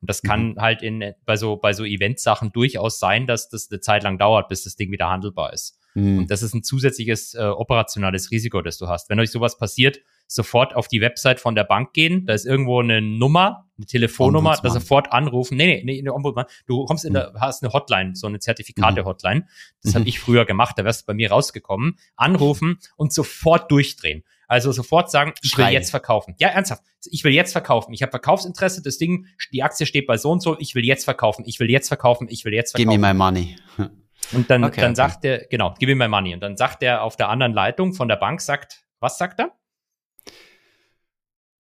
Und das kann mhm. halt in, bei so, bei so Eventsachen durchaus sein, dass das eine Zeit lang dauert, bis das Ding wieder handelbar ist. Mhm. Und das ist ein zusätzliches äh, operationales Risiko, das du hast. Wenn euch sowas passiert, sofort auf die Website von der Bank gehen. Da ist irgendwo eine Nummer, eine Telefonnummer, da sofort anrufen. Nee, nee, nee, Ombudsmann. Du kommst in mhm. der, hast eine Hotline, so eine Zertifikate-Hotline. Das mhm. habe ich früher gemacht, da wärst du bei mir rausgekommen. Anrufen und sofort durchdrehen. Also sofort sagen, ich will jetzt verkaufen. Ja, ernsthaft. Ich will jetzt verkaufen. Ich habe Verkaufsinteresse. Das Ding, die Aktie steht bei so und so. Ich will jetzt verkaufen. Ich will jetzt verkaufen. Ich will jetzt verkaufen. Give me my money. (laughs) Und dann, okay, dann okay. sagt er, genau, give me my money. Und dann sagt er auf der anderen Leitung von der Bank, sagt, was sagt er?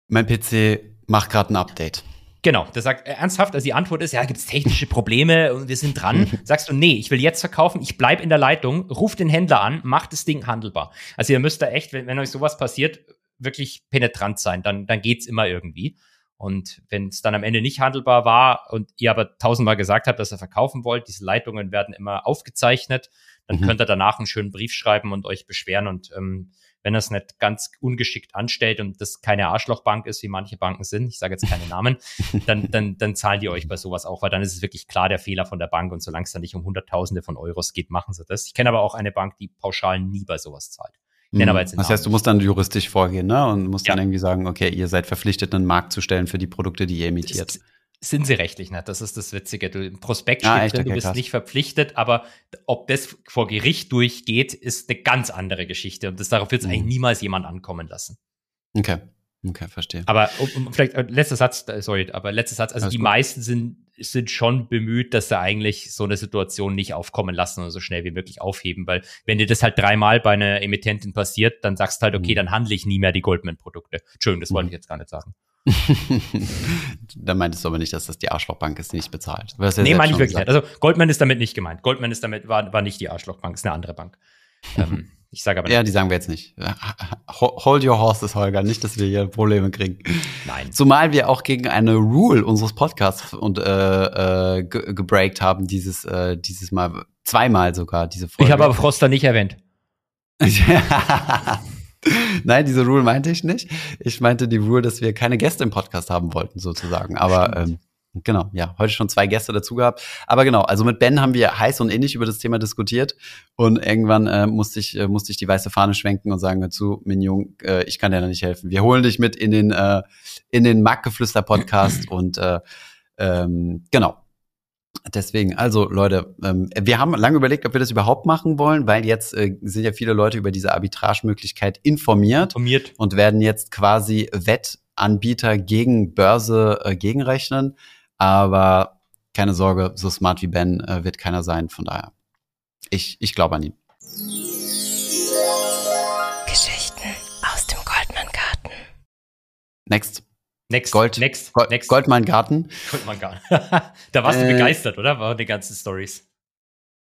Mein PC macht gerade ein Update. Genau, der sagt äh, ernsthaft, also die Antwort ist, ja, gibt es technische Probleme und wir sind dran. Sagst du, nee, ich will jetzt verkaufen, ich bleib in der Leitung, ruf den Händler an, mach das Ding handelbar. Also ihr müsst da echt, wenn, wenn euch sowas passiert, wirklich penetrant sein, dann, dann geht's immer irgendwie. Und wenn es dann am Ende nicht handelbar war und ihr aber tausendmal gesagt habt, dass ihr verkaufen wollt, diese Leitungen werden immer aufgezeichnet, dann mhm. könnt ihr danach einen schönen Brief schreiben und euch beschweren. Und ähm, wenn er es nicht ganz ungeschickt anstellt und das keine Arschlochbank ist, wie manche Banken sind, ich sage jetzt keine Namen, (laughs) dann, dann, dann zahlen die euch bei sowas auch, weil dann ist es wirklich klar der Fehler von der Bank und solange es dann nicht um Hunderttausende von Euros geht, machen sie das. Ich kenne aber auch eine Bank, die pauschal nie bei sowas zahlt. Aber jetzt das heißt, du musst dann juristisch vorgehen, ne? Und musst ja. dann irgendwie sagen, okay, ihr seid verpflichtet, einen Markt zu stellen für die Produkte, die ihr emittiert. Sind sie rechtlich nicht. Das ist das Witzige. Du, Im Prospekt ah, steht drin, okay, du bist krass. nicht verpflichtet, aber ob das vor Gericht durchgeht, ist eine ganz andere Geschichte. Und das, darauf wird es mhm. eigentlich niemals jemand ankommen lassen. Okay. Okay, verstehe. Aber um, um, vielleicht äh, letzter Satz, äh, sorry, aber letzter Satz, also Alles die gut. meisten sind, sind schon bemüht, dass sie eigentlich so eine Situation nicht aufkommen lassen und so schnell wie möglich aufheben, weil wenn dir das halt dreimal bei einer Emittentin passiert, dann sagst du halt, okay, mhm. dann handle ich nie mehr die Goldman-Produkte. Entschuldigung, das wollte mhm. ich jetzt gar nicht sagen. (laughs) da meintest du aber nicht, dass das die Arschlochbank ist, die nicht bezahlt. Ja nee, meine ich wirklich gesagt. nicht. Also Goldman ist damit nicht gemeint. Goldman ist damit, war, war nicht die Arschlochbank, ist eine andere Bank. ähm, (laughs) Ich sage aber nicht. Ja, die sagen wir jetzt nicht. Hold your horses, Holger, nicht, dass wir hier Probleme kriegen. Nein. Zumal wir auch gegen eine Rule unseres Podcasts und äh, äh, gebreakt haben, dieses, äh, dieses Mal, zweimal sogar, diese Folge. Ich habe aber Froster nicht erwähnt. (laughs) (laughs) Nein, diese Rule meinte ich nicht. Ich meinte die Rule, dass wir keine Gäste im Podcast haben wollten, sozusagen. Aber ähm, Genau, ja, heute schon zwei Gäste dazu gehabt. Aber genau, also mit Ben haben wir heiß und ähnlich über das Thema diskutiert und irgendwann äh, musste ich äh, musste ich die weiße Fahne schwenken und sagen dazu, Mignon, äh, ich kann dir da nicht helfen. Wir holen dich mit in den äh, in den Marktgeflüster Podcast (clears throat) und äh, ähm, genau. Deswegen, also Leute, ähm, wir haben lange überlegt, ob wir das überhaupt machen wollen, weil jetzt äh, sind ja viele Leute über diese Arbitragemöglichkeit informiert, informiert. und werden jetzt quasi Wettanbieter gegen Börse äh, gegenrechnen. Aber keine Sorge, so smart wie Ben äh, wird keiner sein. Von daher, ich, ich glaube an ihn. Geschichten aus dem Goldmann-Garten. Next. Next, Gold, next, Gold, next. Goldmann-Garten. Goldmann-Garten. (laughs) da warst du äh, begeistert, oder? Waren die ganzen Stories.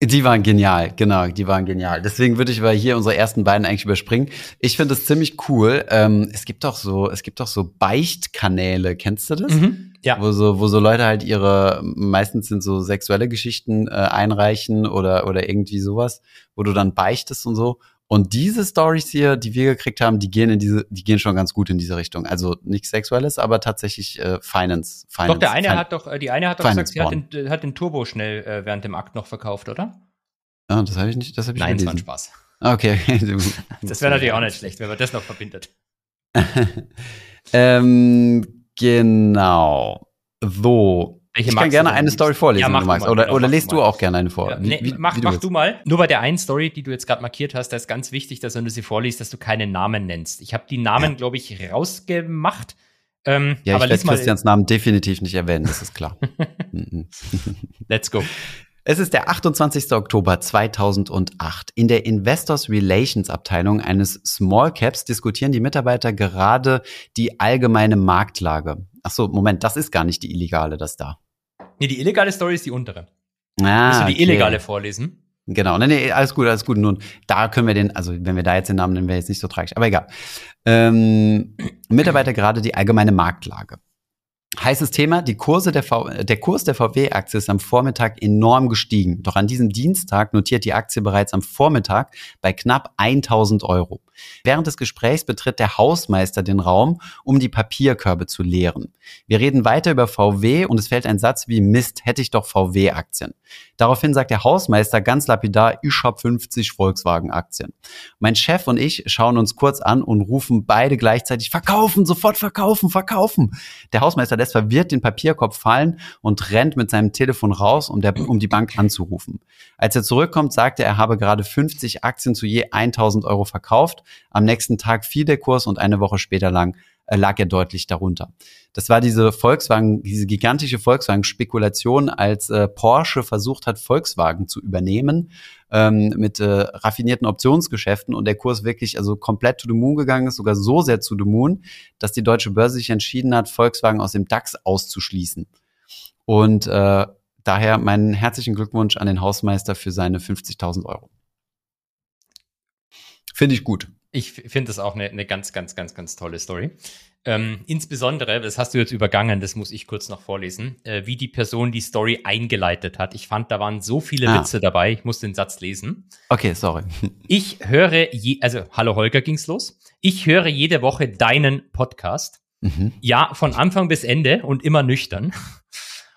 Die waren genial, genau, die waren genial. Deswegen würde ich aber hier unsere ersten beiden eigentlich überspringen. Ich finde es ziemlich cool. Ähm, es gibt doch so, es gibt doch so Beichtkanäle, kennst du das? Mhm, ja. Wo so, wo so Leute halt ihre, meistens sind so sexuelle Geschichten äh, einreichen oder oder irgendwie sowas, wo du dann beichtest und so. Und diese Stories hier, die wir gekriegt haben, die gehen in diese, die gehen schon ganz gut in diese Richtung. Also nichts Sexuelles, aber tatsächlich äh, Finance, Finance. Doch, der eine fin hat doch, äh, die eine hat doch Finance gesagt, sie hat den, hat den Turbo schnell äh, während dem Akt noch verkauft, oder? Ah, das habe ich nicht, das habe ich Nein, gelesen. Es war Spaß. Okay. (laughs) (laughs) das wäre natürlich auch nicht schlecht, wenn man das noch verbindet. (laughs) ähm, genau. So, welche ich kann gerne eine Story vorlesen, ja, wenn du magst. Mal, oder, genau, oder lest du, auch gerne eine vor. Ja, nee, wie, mach, wie du, mach du mal. Nur bei der einen Story, die du jetzt gerade markiert hast, da ist ganz wichtig, dass wenn du sie vorliest, dass du keine Namen nennst. Ich habe die Namen, ja. glaube ich, rausgemacht. Ähm, ja, ich werde Christians Namen definitiv nicht erwähnen, das ist klar. (laughs) Mhm. Let's go. Es ist der 28. Oktober 2008. In der Investors Relations Abteilung eines Small Caps diskutieren die Mitarbeiter gerade die allgemeine Marktlage. Ach so, Moment, das ist gar nicht die illegale, das da. Nee, die illegale Story ist die untere. Ah, Willst du die okay. illegale vorlesen? Genau, nee, nee, alles gut, alles gut. Nun, da können wir den, also wenn wir da jetzt den Namen nennen, wäre jetzt nicht so tragisch, aber egal. Ähm, Mitarbeiter gerade die allgemeine Marktlage. Heißes Thema, die Kurse der, v der Kurs der VW-Aktie ist am Vormittag enorm gestiegen. Doch an diesem Dienstag notiert die Aktie bereits am Vormittag bei knapp 1000 Euro. Während des Gesprächs betritt der Hausmeister den Raum, um die Papierkörbe zu leeren. Wir reden weiter über VW und es fällt ein Satz wie Mist, hätte ich doch VW-Aktien. Daraufhin sagt der Hausmeister ganz lapidar, ich hab 50 Volkswagen-Aktien. Mein Chef und ich schauen uns kurz an und rufen beide gleichzeitig, verkaufen, sofort verkaufen, verkaufen. Der Hausmeister lässt verwirrt den Papierkorb fallen und rennt mit seinem Telefon raus, um, der, um die Bank anzurufen. Als er zurückkommt, sagt er, er habe gerade 50 Aktien zu je 1000 Euro verkauft. Am nächsten Tag fiel der Kurs und eine Woche später lang lag er deutlich darunter. Das war diese Volkswagen, diese gigantische Volkswagen-Spekulation, als äh, Porsche versucht hat, Volkswagen zu übernehmen ähm, mit äh, raffinierten Optionsgeschäften und der Kurs wirklich also komplett to the moon gegangen ist, sogar so sehr to the moon, dass die deutsche Börse sich entschieden hat, Volkswagen aus dem DAX auszuschließen. Und äh, daher meinen herzlichen Glückwunsch an den Hausmeister für seine 50.000 Euro. Finde ich gut. Ich finde das auch eine, eine ganz, ganz, ganz, ganz tolle Story. Ähm, insbesondere, das hast du jetzt übergangen, das muss ich kurz noch vorlesen, äh, wie die Person die Story eingeleitet hat. Ich fand, da waren so viele ah. Witze dabei, ich muss den Satz lesen. Okay, sorry. (laughs) Ich höre, je, also hallo Holger ging's los. Ich höre jede Woche deinen Podcast. Mhm. Ja, von Anfang bis Ende und immer nüchtern.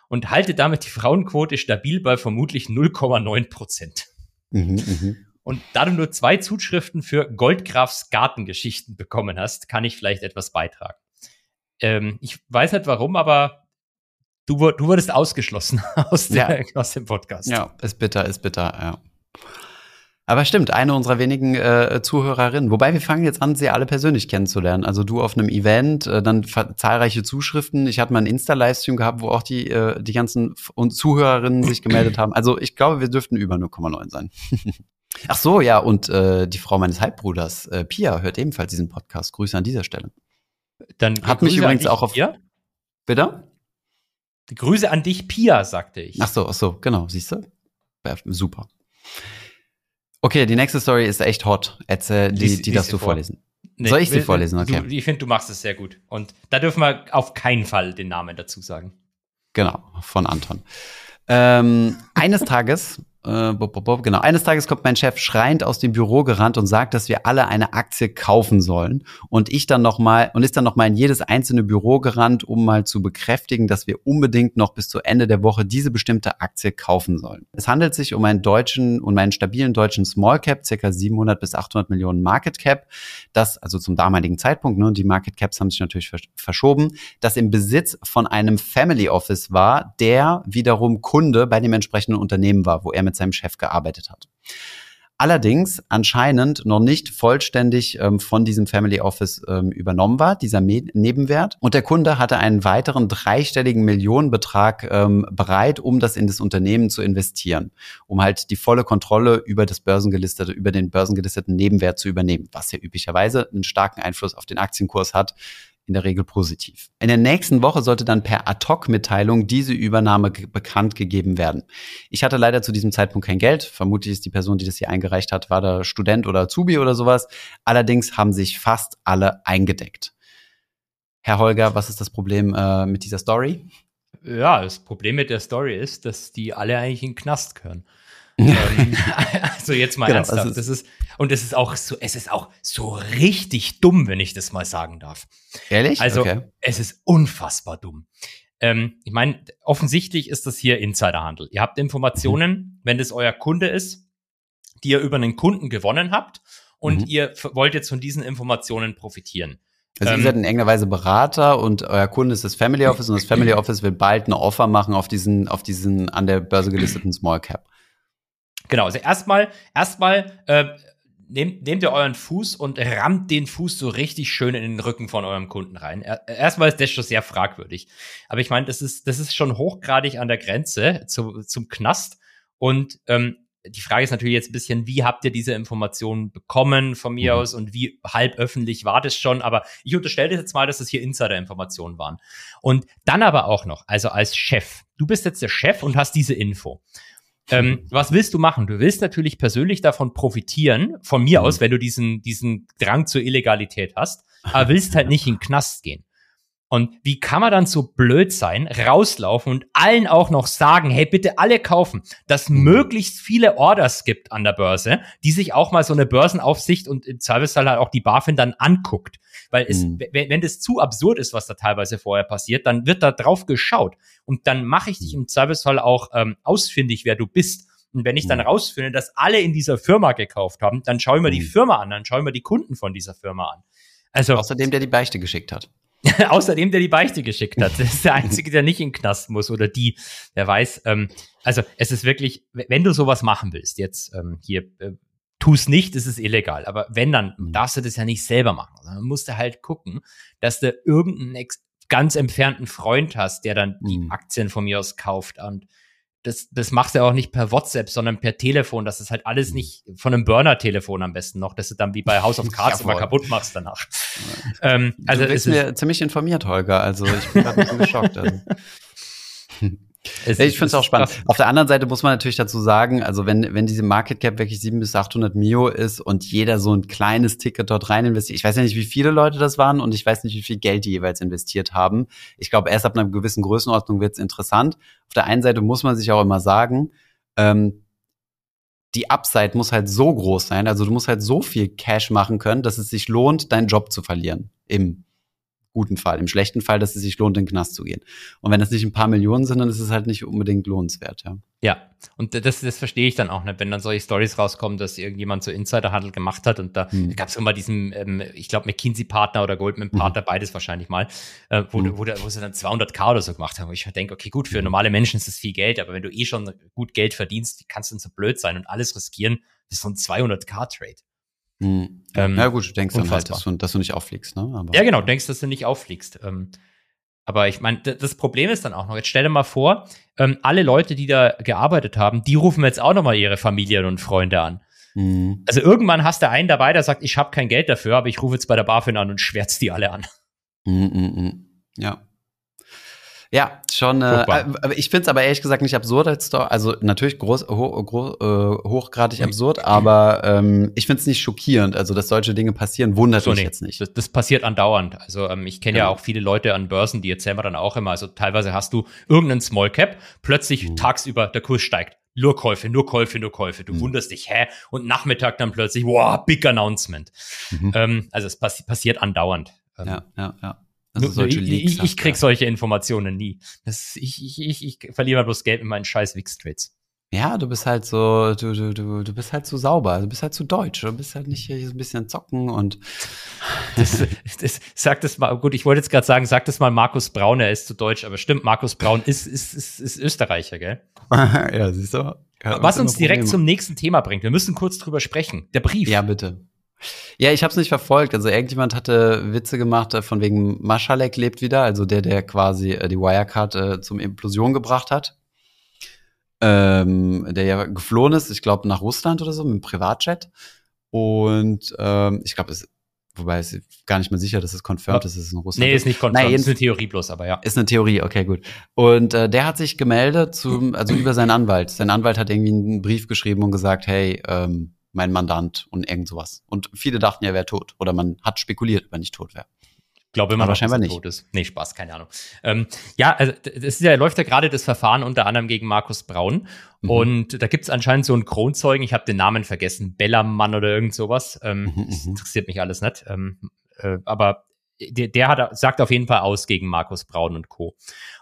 Und halte damit die Frauenquote stabil bei vermutlich 0,9 Prozent. Mhm, mh. Und da du nur zwei Zuschriften für Goldgrafs Gartengeschichten bekommen hast, kann ich vielleicht etwas beitragen. Ähm, ich weiß nicht warum, aber du, du wurdest ausgeschlossen (laughs) aus, der, ja. aus dem Podcast. Ja, ist bitter, ist bitter, ja. Aber stimmt, eine unserer wenigen äh, Zuhörerinnen. Wobei wir fangen jetzt an, sie alle persönlich kennenzulernen. Also du auf einem Event, äh, dann zahlreiche Zuschriften. Ich hatte mal einen Insta-Livestream gehabt, wo auch die, äh, die ganzen Zuhörerinnen sich gemeldet haben. Also ich glaube, wir dürften über 0,9 sein. (laughs) Ach so, ja, und äh, die Frau meines Halbbruders, äh, Pia, hört ebenfalls diesen Podcast. Grüße an dieser Stelle. Dann hat mich übrigens auch auf. Pia? Bitte? Die Grüße an dich, Pia, sagte ich. Ach so, ach so, genau, siehst du? Super. Okay, die nächste Story ist echt hot. Erzähl, die, lies, die darfst du vor. vorlesen. Nee, Soll ich sie vorlesen? Okay. Du, ich finde, du machst es sehr gut. Und da dürfen wir auf keinen Fall den Namen dazu sagen. Genau, von Anton. Ähm, eines (laughs) Tages äh, bob, bob, bob, genau. Eines Tages kommt mein Chef schreiend aus dem Büro gerannt und sagt, dass wir alle eine Aktie kaufen sollen. Und ich dann noch mal und ist dann noch mal in jedes einzelne Büro gerannt, um mal zu bekräftigen, dass wir unbedingt noch bis zu Ende der Woche diese bestimmte Aktie kaufen sollen. Es handelt sich um einen deutschen um einen stabilen deutschen Small Cap, circa 700 bis 800 Millionen Market Cap. Das also zum damaligen Zeitpunkt. Ne, die Market Caps haben sich natürlich verschoben. Das im Besitz von einem Family Office war, der wiederum Kunde bei dem entsprechenden Unternehmen war, wo er mit mit seinem Chef gearbeitet hat. Allerdings anscheinend noch nicht vollständig ähm, von diesem Family Office ähm, übernommen war, dieser Me Nebenwert. Und der Kunde hatte einen weiteren dreistelligen Millionenbetrag ähm, bereit, um das in das Unternehmen zu investieren, um halt die volle Kontrolle über das börsengelistete, über den börsengelisteten Nebenwert zu übernehmen, was ja üblicherweise einen starken Einfluss auf den Aktienkurs hat, in der Regel positiv. In der nächsten Woche sollte dann per Ad-Hoc-Mitteilung diese Übernahme bekannt gegeben werden. Ich hatte leider zu diesem Zeitpunkt kein Geld. Vermutlich ist die Person, die das hier eingereicht hat, war da Student oder Azubi oder sowas. Allerdings haben sich fast alle eingedeckt. Herr Holger, was ist das Problem äh, mit dieser Story? Ja, das Problem mit der Story ist, dass die alle eigentlich in den Knast gehören. Ähm, (laughs) also jetzt mal genau, ernsthaft. Also das ist, und es ist auch so, es ist auch so richtig dumm, wenn ich das mal sagen darf. Ehrlich? Also okay. es ist unfassbar dumm. Ähm, ich meine, offensichtlich ist das hier Insiderhandel. Ihr habt Informationen, mhm. wenn das euer Kunde ist, die ihr über einen Kunden gewonnen habt und mhm. ihr wollt jetzt von diesen Informationen profitieren. Also ähm, ihr seid in irgendeiner Weise Berater und euer Kunde ist das Family Office und das Family (clears throat) Office will bald eine Offer machen auf diesen, auf diesen an der Börse gelisteten Small Cap. Genau, also erstmal, erstmal äh, nehmt, nehmt ihr euren Fuß und rammt den Fuß so richtig schön in den Rücken von eurem Kunden rein. Erstmal ist das schon sehr fragwürdig. Aber ich meine, das ist, das ist schon hochgradig an der Grenze zu, zum Knast. Und ähm, die Frage ist natürlich jetzt ein bisschen, wie habt ihr diese Informationen bekommen von mir mhm. aus und wie halb öffentlich war das schon? Aber ich unterstelle jetzt mal, dass das hier Insider-Informationen waren. Und dann aber auch noch, also als Chef. Du bist jetzt der Chef und hast diese Info. Ähm, was willst du machen? Du willst natürlich persönlich davon profitieren, von mir mhm. aus, wenn du diesen, diesen Drang zur Illegalität hast, aber willst halt (laughs) nicht in den Knast gehen. Und wie kann man dann so blöd sein, rauslaufen und allen auch noch sagen, hey, bitte alle kaufen, dass mhm. möglichst viele Orders gibt an der Börse, die sich auch mal so eine Börsenaufsicht und im Zweifelsfall halt auch die BaFin dann anguckt. Weil es, mhm. wenn, das zu absurd ist, was da teilweise vorher passiert, dann wird da drauf geschaut. Und dann mache ich dich mhm. im Zweifelsfall auch ähm, ausfindig, wer du bist. Und wenn ich dann mhm. rausfinde, dass alle in dieser Firma gekauft haben, dann schaue ich mir die Firma an, dann schaue ich mir die Kunden von dieser Firma an. Also, Außerdem, der die Beichte geschickt hat. (laughs) Außerdem, der die Beichte geschickt hat. Das ist der Einzige, der nicht in den Knast muss oder die, der weiß. Ähm, also es ist wirklich, wenn du sowas machen willst, jetzt ähm, hier, äh, tu es nicht, es ist illegal. Aber wenn, dann mhm. darfst du das ja nicht selber machen. Dann musst du halt gucken, dass du irgendeinen ganz entfernten Freund hast, der dann die mhm. Aktien von mir aus kauft und das, das machst du auch nicht per WhatsApp, sondern per Telefon. Das ist halt alles mhm. nicht von einem Burner-Telefon am besten noch, dass du dann wie bei House of (laughs) Cards immer kaputt machst danach. ähm, also du bist mir ziemlich informiert, Holger. Also ich bin gerade ein bisschen geschockt. Also. (laughs) Es, ich finde es auch spannend. Krass. Auf der anderen Seite muss man natürlich dazu sagen, also wenn, wenn diese Market Cap wirklich 700 bis 800 Mio ist und jeder so ein kleines Ticket dort rein investiert, ich weiß ja nicht, wie viele Leute das waren und ich weiß nicht, wie viel Geld die jeweils investiert haben. Ich glaube, erst ab einer gewissen Größenordnung wird es interessant. Auf der einen Seite muss man sich auch immer sagen, ähm, die Upside muss halt so groß sein, also du musst halt so viel Cash machen können, dass es sich lohnt, deinen Job zu verlieren im guten Fall. Im schlechten Fall, dass es sich lohnt, in den Knast zu gehen. Und wenn es nicht ein paar Millionen sind, dann ist es halt nicht unbedingt lohnenswert, ja. Ja, und das, das verstehe ich dann auch nicht, wenn dann solche Stories rauskommen, dass irgendjemand so Insiderhandel gemacht hat und da hm. gab es immer diesen, ähm, ich glaube, McKinsey-Partner oder Goldman-Partner, hm. beides wahrscheinlich mal, äh, wo, hm. wo, wo, sie dann 200k oder so gemacht haben. Wo ich denke, okay, gut, für hm. normale Menschen ist das viel Geld, aber wenn du eh schon gut Geld verdienst, kannst du dann so blöd sein und alles riskieren, das ist so ein 200k-Trade. Mhm. Ähm, ja gut, du denkst unfassbar. dann halt, dass du, dass du nicht auffliegst. Ne? Aber, ja genau, du denkst, dass du nicht auffliegst. Ähm, aber ich meine, das Problem ist dann auch noch, jetzt stell dir mal vor, ähm, alle Leute, die da gearbeitet haben, die rufen jetzt auch nochmal ihre Familien und Freunde an. Mhm. Also irgendwann hast du einen dabei, der sagt, ich habe kein Geld dafür, aber ich rufe jetzt bei der BaFin an und schwärz die alle an. Mhm, mh, mh. Ja. Ja, schon. Äh, aber ich finde es aber ehrlich gesagt nicht absurd als Story. Also natürlich groß, ho, gro, äh, hochgradig absurd, aber ähm, ich finde es nicht schockierend. Also, dass solche Dinge passieren, wundert so, mich nee, jetzt nicht. Das, das, passiert andauernd. Also ähm, ich kenne ja. ja. auch viele Leute an Börsen, die erzählen wir dann auch immer. Also teilweise hast du irgendeinen Small Cap, plötzlich mhm. tagsüber der Kurs steigt. Nur Käufe, nur Käufe, nur Käufe. Du mhm. wunderst dich, hä? Und Nachmittag dann plötzlich, wow, big announcement. Mhm. Ähm, also es passi passiert andauernd. Ähm, ja, ja, ja. Also Nur, solche Leaks ich, ich krieg solche Informationen nie. Das, ich, ich, ich, ich verliere mal bloß Geld in meinen scheiß Wix-Trades. Ja, du bist halt so, du, du, du, du bist halt zu so sauber, du bist halt zu so deutsch, du bist halt nicht hier so ein bisschen zocken und. (laughs) Das, das, sag das mal, gut, ich wollte jetzt gerade sagen, sag das mal Markus Braun, er ist zu deutsch, aber stimmt, Markus Braun ist, ist, ist, ist Österreicher, gell? (laughs) ja, siehst du. Was uns direkt Probleme. zum nächsten Thema bringt. Wir müssen kurz drüber sprechen. Der Brief. Ja, bitte. Ja, ich habe es nicht verfolgt. Also irgendjemand hatte Witze gemacht äh, von wegen Maschalek lebt wieder, also der, der quasi äh, die Wirecard äh, zum Implosion gebracht hat. Ähm, der ja geflohen ist, ich glaube, nach Russland oder so, mit dem Privatjet. Und ähm, ich glaube, es wobei es gar nicht mehr sicher, dass es confirmed ist, dass es in Russland Nee, ist nicht confirmed, Nein, ist eine Theorie bloß, aber ja. Ist eine Theorie, okay, gut. Und äh, der hat sich gemeldet zum, also über seinen Anwalt. Sein Anwalt hat irgendwie einen Brief geschrieben und gesagt, hey, ähm, mein Mandant und irgend sowas. Und viele dachten, er wäre tot. Oder man hat spekuliert, ob er nicht tot wäre. Ich glaube immer dass nicht. tot ist. Nee, Spaß, keine Ahnung. Ähm, ja, also es ja, läuft ja gerade das Verfahren unter anderem gegen Markus Braun. Mhm. Und da gibt es anscheinend so einen Kronzeugen, ich habe den Namen vergessen, Bellermann oder irgend sowas. Ähm, mhm, das mhm. interessiert mich alles nicht. Ähm, äh, aber der, der hat, sagt auf jeden Fall aus gegen Markus Braun und Co.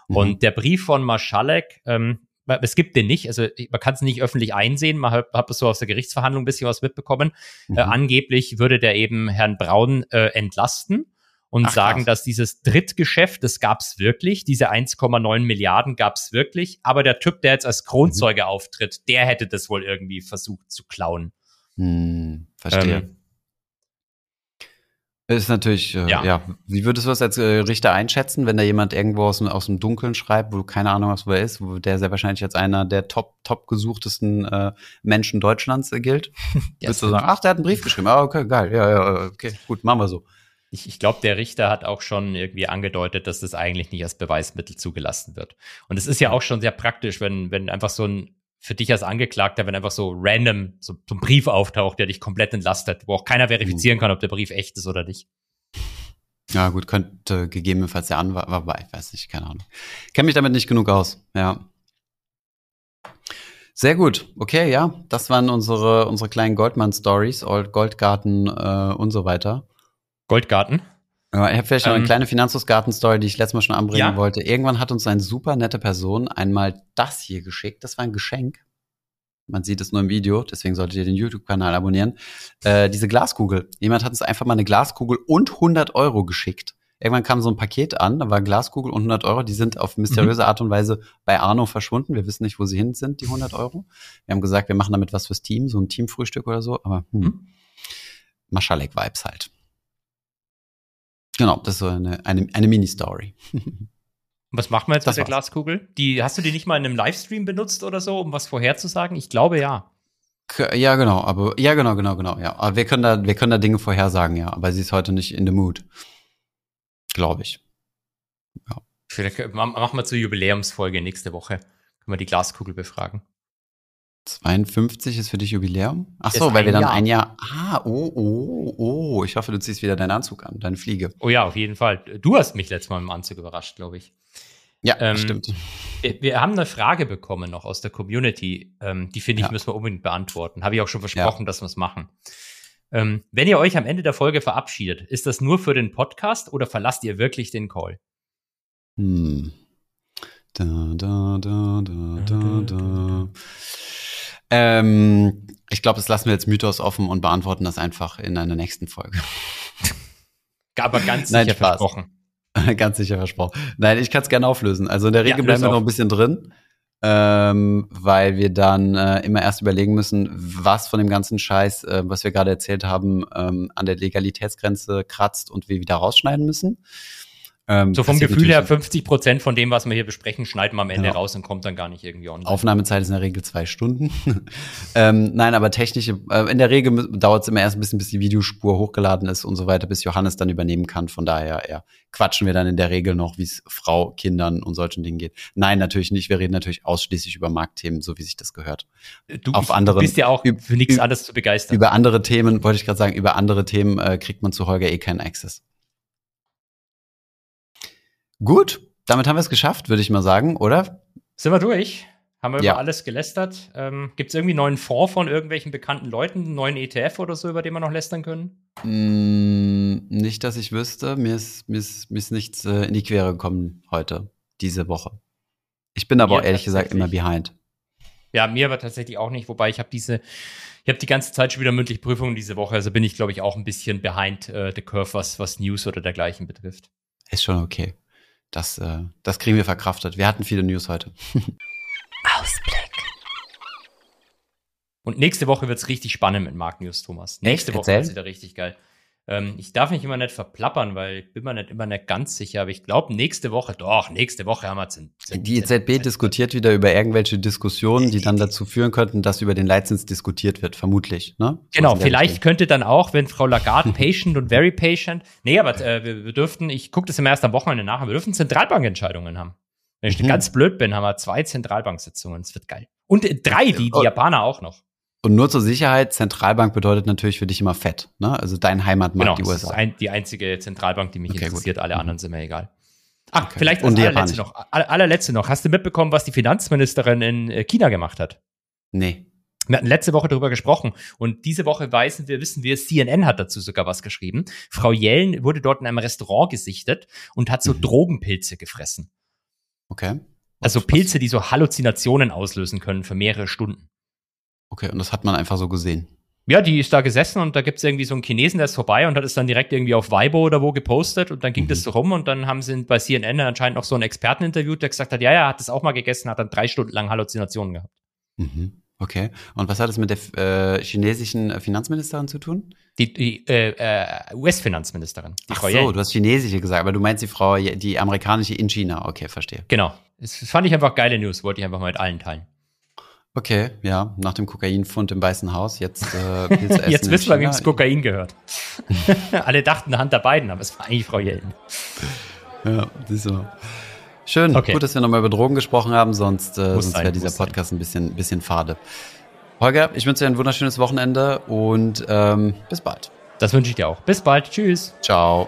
Mhm. Und der Brief von Marschalek, ähm, es gibt den nicht, also man kann es nicht öffentlich einsehen, man hat, hat so aus der Gerichtsverhandlung ein bisschen was mitbekommen. Äh, mhm. Äh, angeblich würde der eben Herrn Braun äh, entlasten und Ach, sagen, krass. dass dieses Drittgeschäft, das gab es wirklich, diese 1,9 Milliarden gab es wirklich, aber der Typ, der jetzt als Kronzeuge mhm. auftritt, der hätte das wohl irgendwie versucht zu klauen. Hm, verstehe. Ähm, ist natürlich, äh, ja. ja. Wie würdest du das als äh, Richter einschätzen, wenn da jemand irgendwo aus, aus dem Dunkeln schreibt, wo du keine Ahnung hast, wo er ist, wo der sehr wahrscheinlich als einer der top, top gesuchtesten äh, Menschen Deutschlands äh, gilt? (laughs) ja, Würdest du sagen, ach, der hat einen Brief geschrieben. Ah, okay, geil. Ja, ja, okay, gut, machen wir so. Ich, ich glaube, der Richter hat auch schon irgendwie angedeutet, dass das eigentlich nicht als Beweismittel zugelassen wird. Und es ist ja auch schon sehr praktisch, wenn, wenn einfach so ein für dich als Angeklagter, wenn einfach so random so, so ein Brief auftaucht, der dich komplett entlastet, wo auch keiner verifizieren mhm. kann, ob der Brief echt ist oder nicht. Ja, gut, könnte gegebenenfalls der Anwalt, aber ich weiß nicht, keine Ahnung. Kenne mich damit nicht genug aus, ja. Sehr gut, okay, ja, das waren unsere, unsere kleinen Goldman-Stories, Goldgarten äh, und so weiter. Goldgarten? Ja, ich habe vielleicht noch eine ähm. kleine Finanzhofsgarten-Story, die ich letztes Mal schon anbringen ja. wollte. Irgendwann hat uns eine super nette Person einmal das hier geschickt. Das war ein Geschenk. Man sieht es nur im Video, deswegen solltet ihr den YouTube-Kanal abonnieren. Äh, diese Glaskugel. Jemand hat uns einfach mal eine Glaskugel und 100 Euro geschickt. Irgendwann kam so ein Paket an, da war Glaskugel und 100 Euro. Die sind auf mysteriöse mhm. Art und Weise bei Arno verschwunden. Wir wissen nicht, wo sie hin sind, die 100 Euro. Wir haben gesagt, wir machen damit was fürs Team, so ein Teamfrühstück oder so. Aber hm, mhm. Maschalek-Vibes halt. Genau, das ist so eine, eine, eine Mini-Story. Was machen wir jetzt das mit der war's. Glaskugel? Die, hast du die nicht mal in einem Livestream benutzt oder so, um was vorherzusagen? Ich glaube ja. Ja, genau, aber ja, genau, genau, genau, ja. Aber wir können da, wir können da Dinge vorhersagen, ja. Aber sie ist heute nicht in the mood. Glaube ich. Ja. Vielleicht machen wir zur Jubiläumsfolge nächste Woche. Können wir die Glaskugel befragen. 52 ist für dich Jubiläum? Ach so, weil wir dann Jahr. ein Jahr. Ah, oh, oh, oh. Ich hoffe, du ziehst wieder deinen Anzug an, deine Fliege. Oh ja, auf jeden Fall. Du hast mich letztes Mal im Anzug überrascht, glaube ich. Ja, ähm, stimmt. Wir haben eine Frage bekommen noch aus der Community. Ähm, die finde ich, ja. müssen wir unbedingt beantworten. Habe ich auch schon versprochen, ja. dass wir es machen. Ähm, wenn ihr euch am Ende der Folge verabschiedet, ist das nur für den Podcast oder verlasst ihr wirklich den Call? Hm. Da, da, da, da, da, da. Ähm, ich glaube, das lassen wir jetzt Mythos offen und beantworten das einfach in einer nächsten Folge. (laughs) Aber ganz sicher Nein, versprochen. (laughs) ganz sicher versprochen. Nein, ich kann es gerne auflösen. Also in der Regel ja, bleiben wir noch ein bisschen drin, ähm, weil wir dann äh, immer erst überlegen müssen, was von dem ganzen Scheiß, äh, was wir gerade erzählt haben, ähm, an der Legalitätsgrenze kratzt und wir wieder rausschneiden müssen. Ähm, so vom Gefühl her, 50 Prozent von dem, was wir hier besprechen, schneiden wir am Ende genau. raus und kommt dann gar nicht irgendwie online. Aufnahmezeit ist in der Regel zwei Stunden. (laughs) ähm, nein, aber technische, äh, in der Regel dauert es immer erst ein bisschen, bis die Videospur hochgeladen ist und so weiter, bis Johannes dann übernehmen kann. Von daher, ja, quatschen wir dann in der Regel noch, wie es Frau, Kindern und solchen Dingen geht. Nein, natürlich nicht. Wir reden natürlich ausschließlich über Marktthemen, so wie sich das gehört. Du, Auf anderen, bist ja auch für nichts anderes zu begeistern. Über andere Themen, wollte ich gerade sagen, über andere Themen äh, kriegt man zu Holger eh keinen Access. Gut, damit haben wir es geschafft, würde ich mal sagen, oder? Sind wir durch? Haben wir ja. über alles gelästert? Ähm, Gibt es irgendwie einen neuen Fonds von irgendwelchen bekannten Leuten, einen neuen ETF oder so, über den wir noch lästern können? Mm, nicht, dass ich wüsste. Mir ist, mir ist, mir ist nichts äh, in die Quere gekommen heute, diese Woche. Ich bin aber auch ehrlich gesagt immer behind. Ja, mir aber tatsächlich auch nicht, wobei ich habe diese, ich habe die ganze Zeit schon wieder mündliche Prüfungen diese Woche, also bin ich, glaube ich, auch ein bisschen behind äh, the curve, was, was News oder dergleichen betrifft. Ist schon okay. Das, äh, das kriegen wir verkraftet. Wir hatten viele News heute. (laughs) Ausblick. Und nächste Woche wird es richtig spannend mit Mark News, Thomas. Nächste? Woche wird es wieder richtig geil. Ähm, ich darf mich immer nicht verplappern, weil ich bin mir nicht immer nicht ganz sicher, aber ich glaube, nächste Woche, doch, nächste Woche haben wir Zin, Die EZB diskutiert wieder über irgendwelche Diskussionen, die dann dazu führen könnten, dass über den Leitzins diskutiert wird, vermutlich. Ne? Genau, vielleicht könnte dann auch, wenn Frau Lagarde (laughs) patient und very patient, nee, aber äh, wir, wir dürften, ich gucke das immer erst am Wochenende nach, wir dürften Zentralbankentscheidungen haben. Wenn ich mhm. ganz blöd bin, haben wir zwei Zentralbanksitzungen. Das wird geil. Und drei, die, die oh. Japaner auch noch. Und nur zur Sicherheit, Zentralbank bedeutet natürlich für dich immer fett, ne? Also dein Heimatmarkt, genau, die USA. Das ist ein, die einzige Zentralbank, die mich okay, interessiert. Gut. Alle mhm. anderen sind mir egal. Ach, okay. vielleicht das allerletzte noch. Allerletzte noch. Hast du mitbekommen, was die Finanzministerin in äh, China gemacht hat? Nee. Wir hatten letzte Woche darüber gesprochen und diese Woche weisen wir, wissen wir, CNN hat dazu sogar was geschrieben. Frau Yellen wurde dort in einem Restaurant gesichtet und hat so mhm. Drogenpilze gefressen. Okay. Also Pilze, die so Halluzinationen auslösen können für mehrere Stunden. Okay, und das hat man einfach so gesehen. Ja, die ist da gesessen und da gibt es irgendwie so einen Chinesen, der ist vorbei und hat es dann direkt irgendwie auf Weibo oder wo gepostet und dann ging mhm. das so rum und dann haben sie bei CNN anscheinend noch so einen Experten interviewt, der gesagt hat, ja, ja, hat das auch mal gegessen, hat dann drei Stunden lang Halluzinationen gehabt. Mhm. Okay. Und was hat es mit der äh, chinesischen Finanzministerin zu tun? Die, die äh, äh, US-Finanzministerin. Ach Frau so, Yellen. du hast chinesische gesagt, aber du meinst die Frau, die amerikanische in China. Okay, verstehe. Genau. Das fand ich einfach geile News, wollte ich einfach mal mit allen teilen. Okay, ja, nach dem Kokainfund im Weißen Haus, jetzt äh, Pilze Jetzt wissen wir, wem das Kokain gehört. (laughs) Alle dachten Hand der beiden, aber es war eigentlich Frau Yellen. Ja, siehst du. Schön, okay. gut, dass wir nochmal über Drogen gesprochen haben, sonst, äh, sonst wäre dieser Podcast sein. ein bisschen, bisschen fade. Holger, ich wünsche dir ein wunderschönes Wochenende und ähm, bis bald. Das wünsche ich dir auch. Bis bald. Tschüss. Ciao.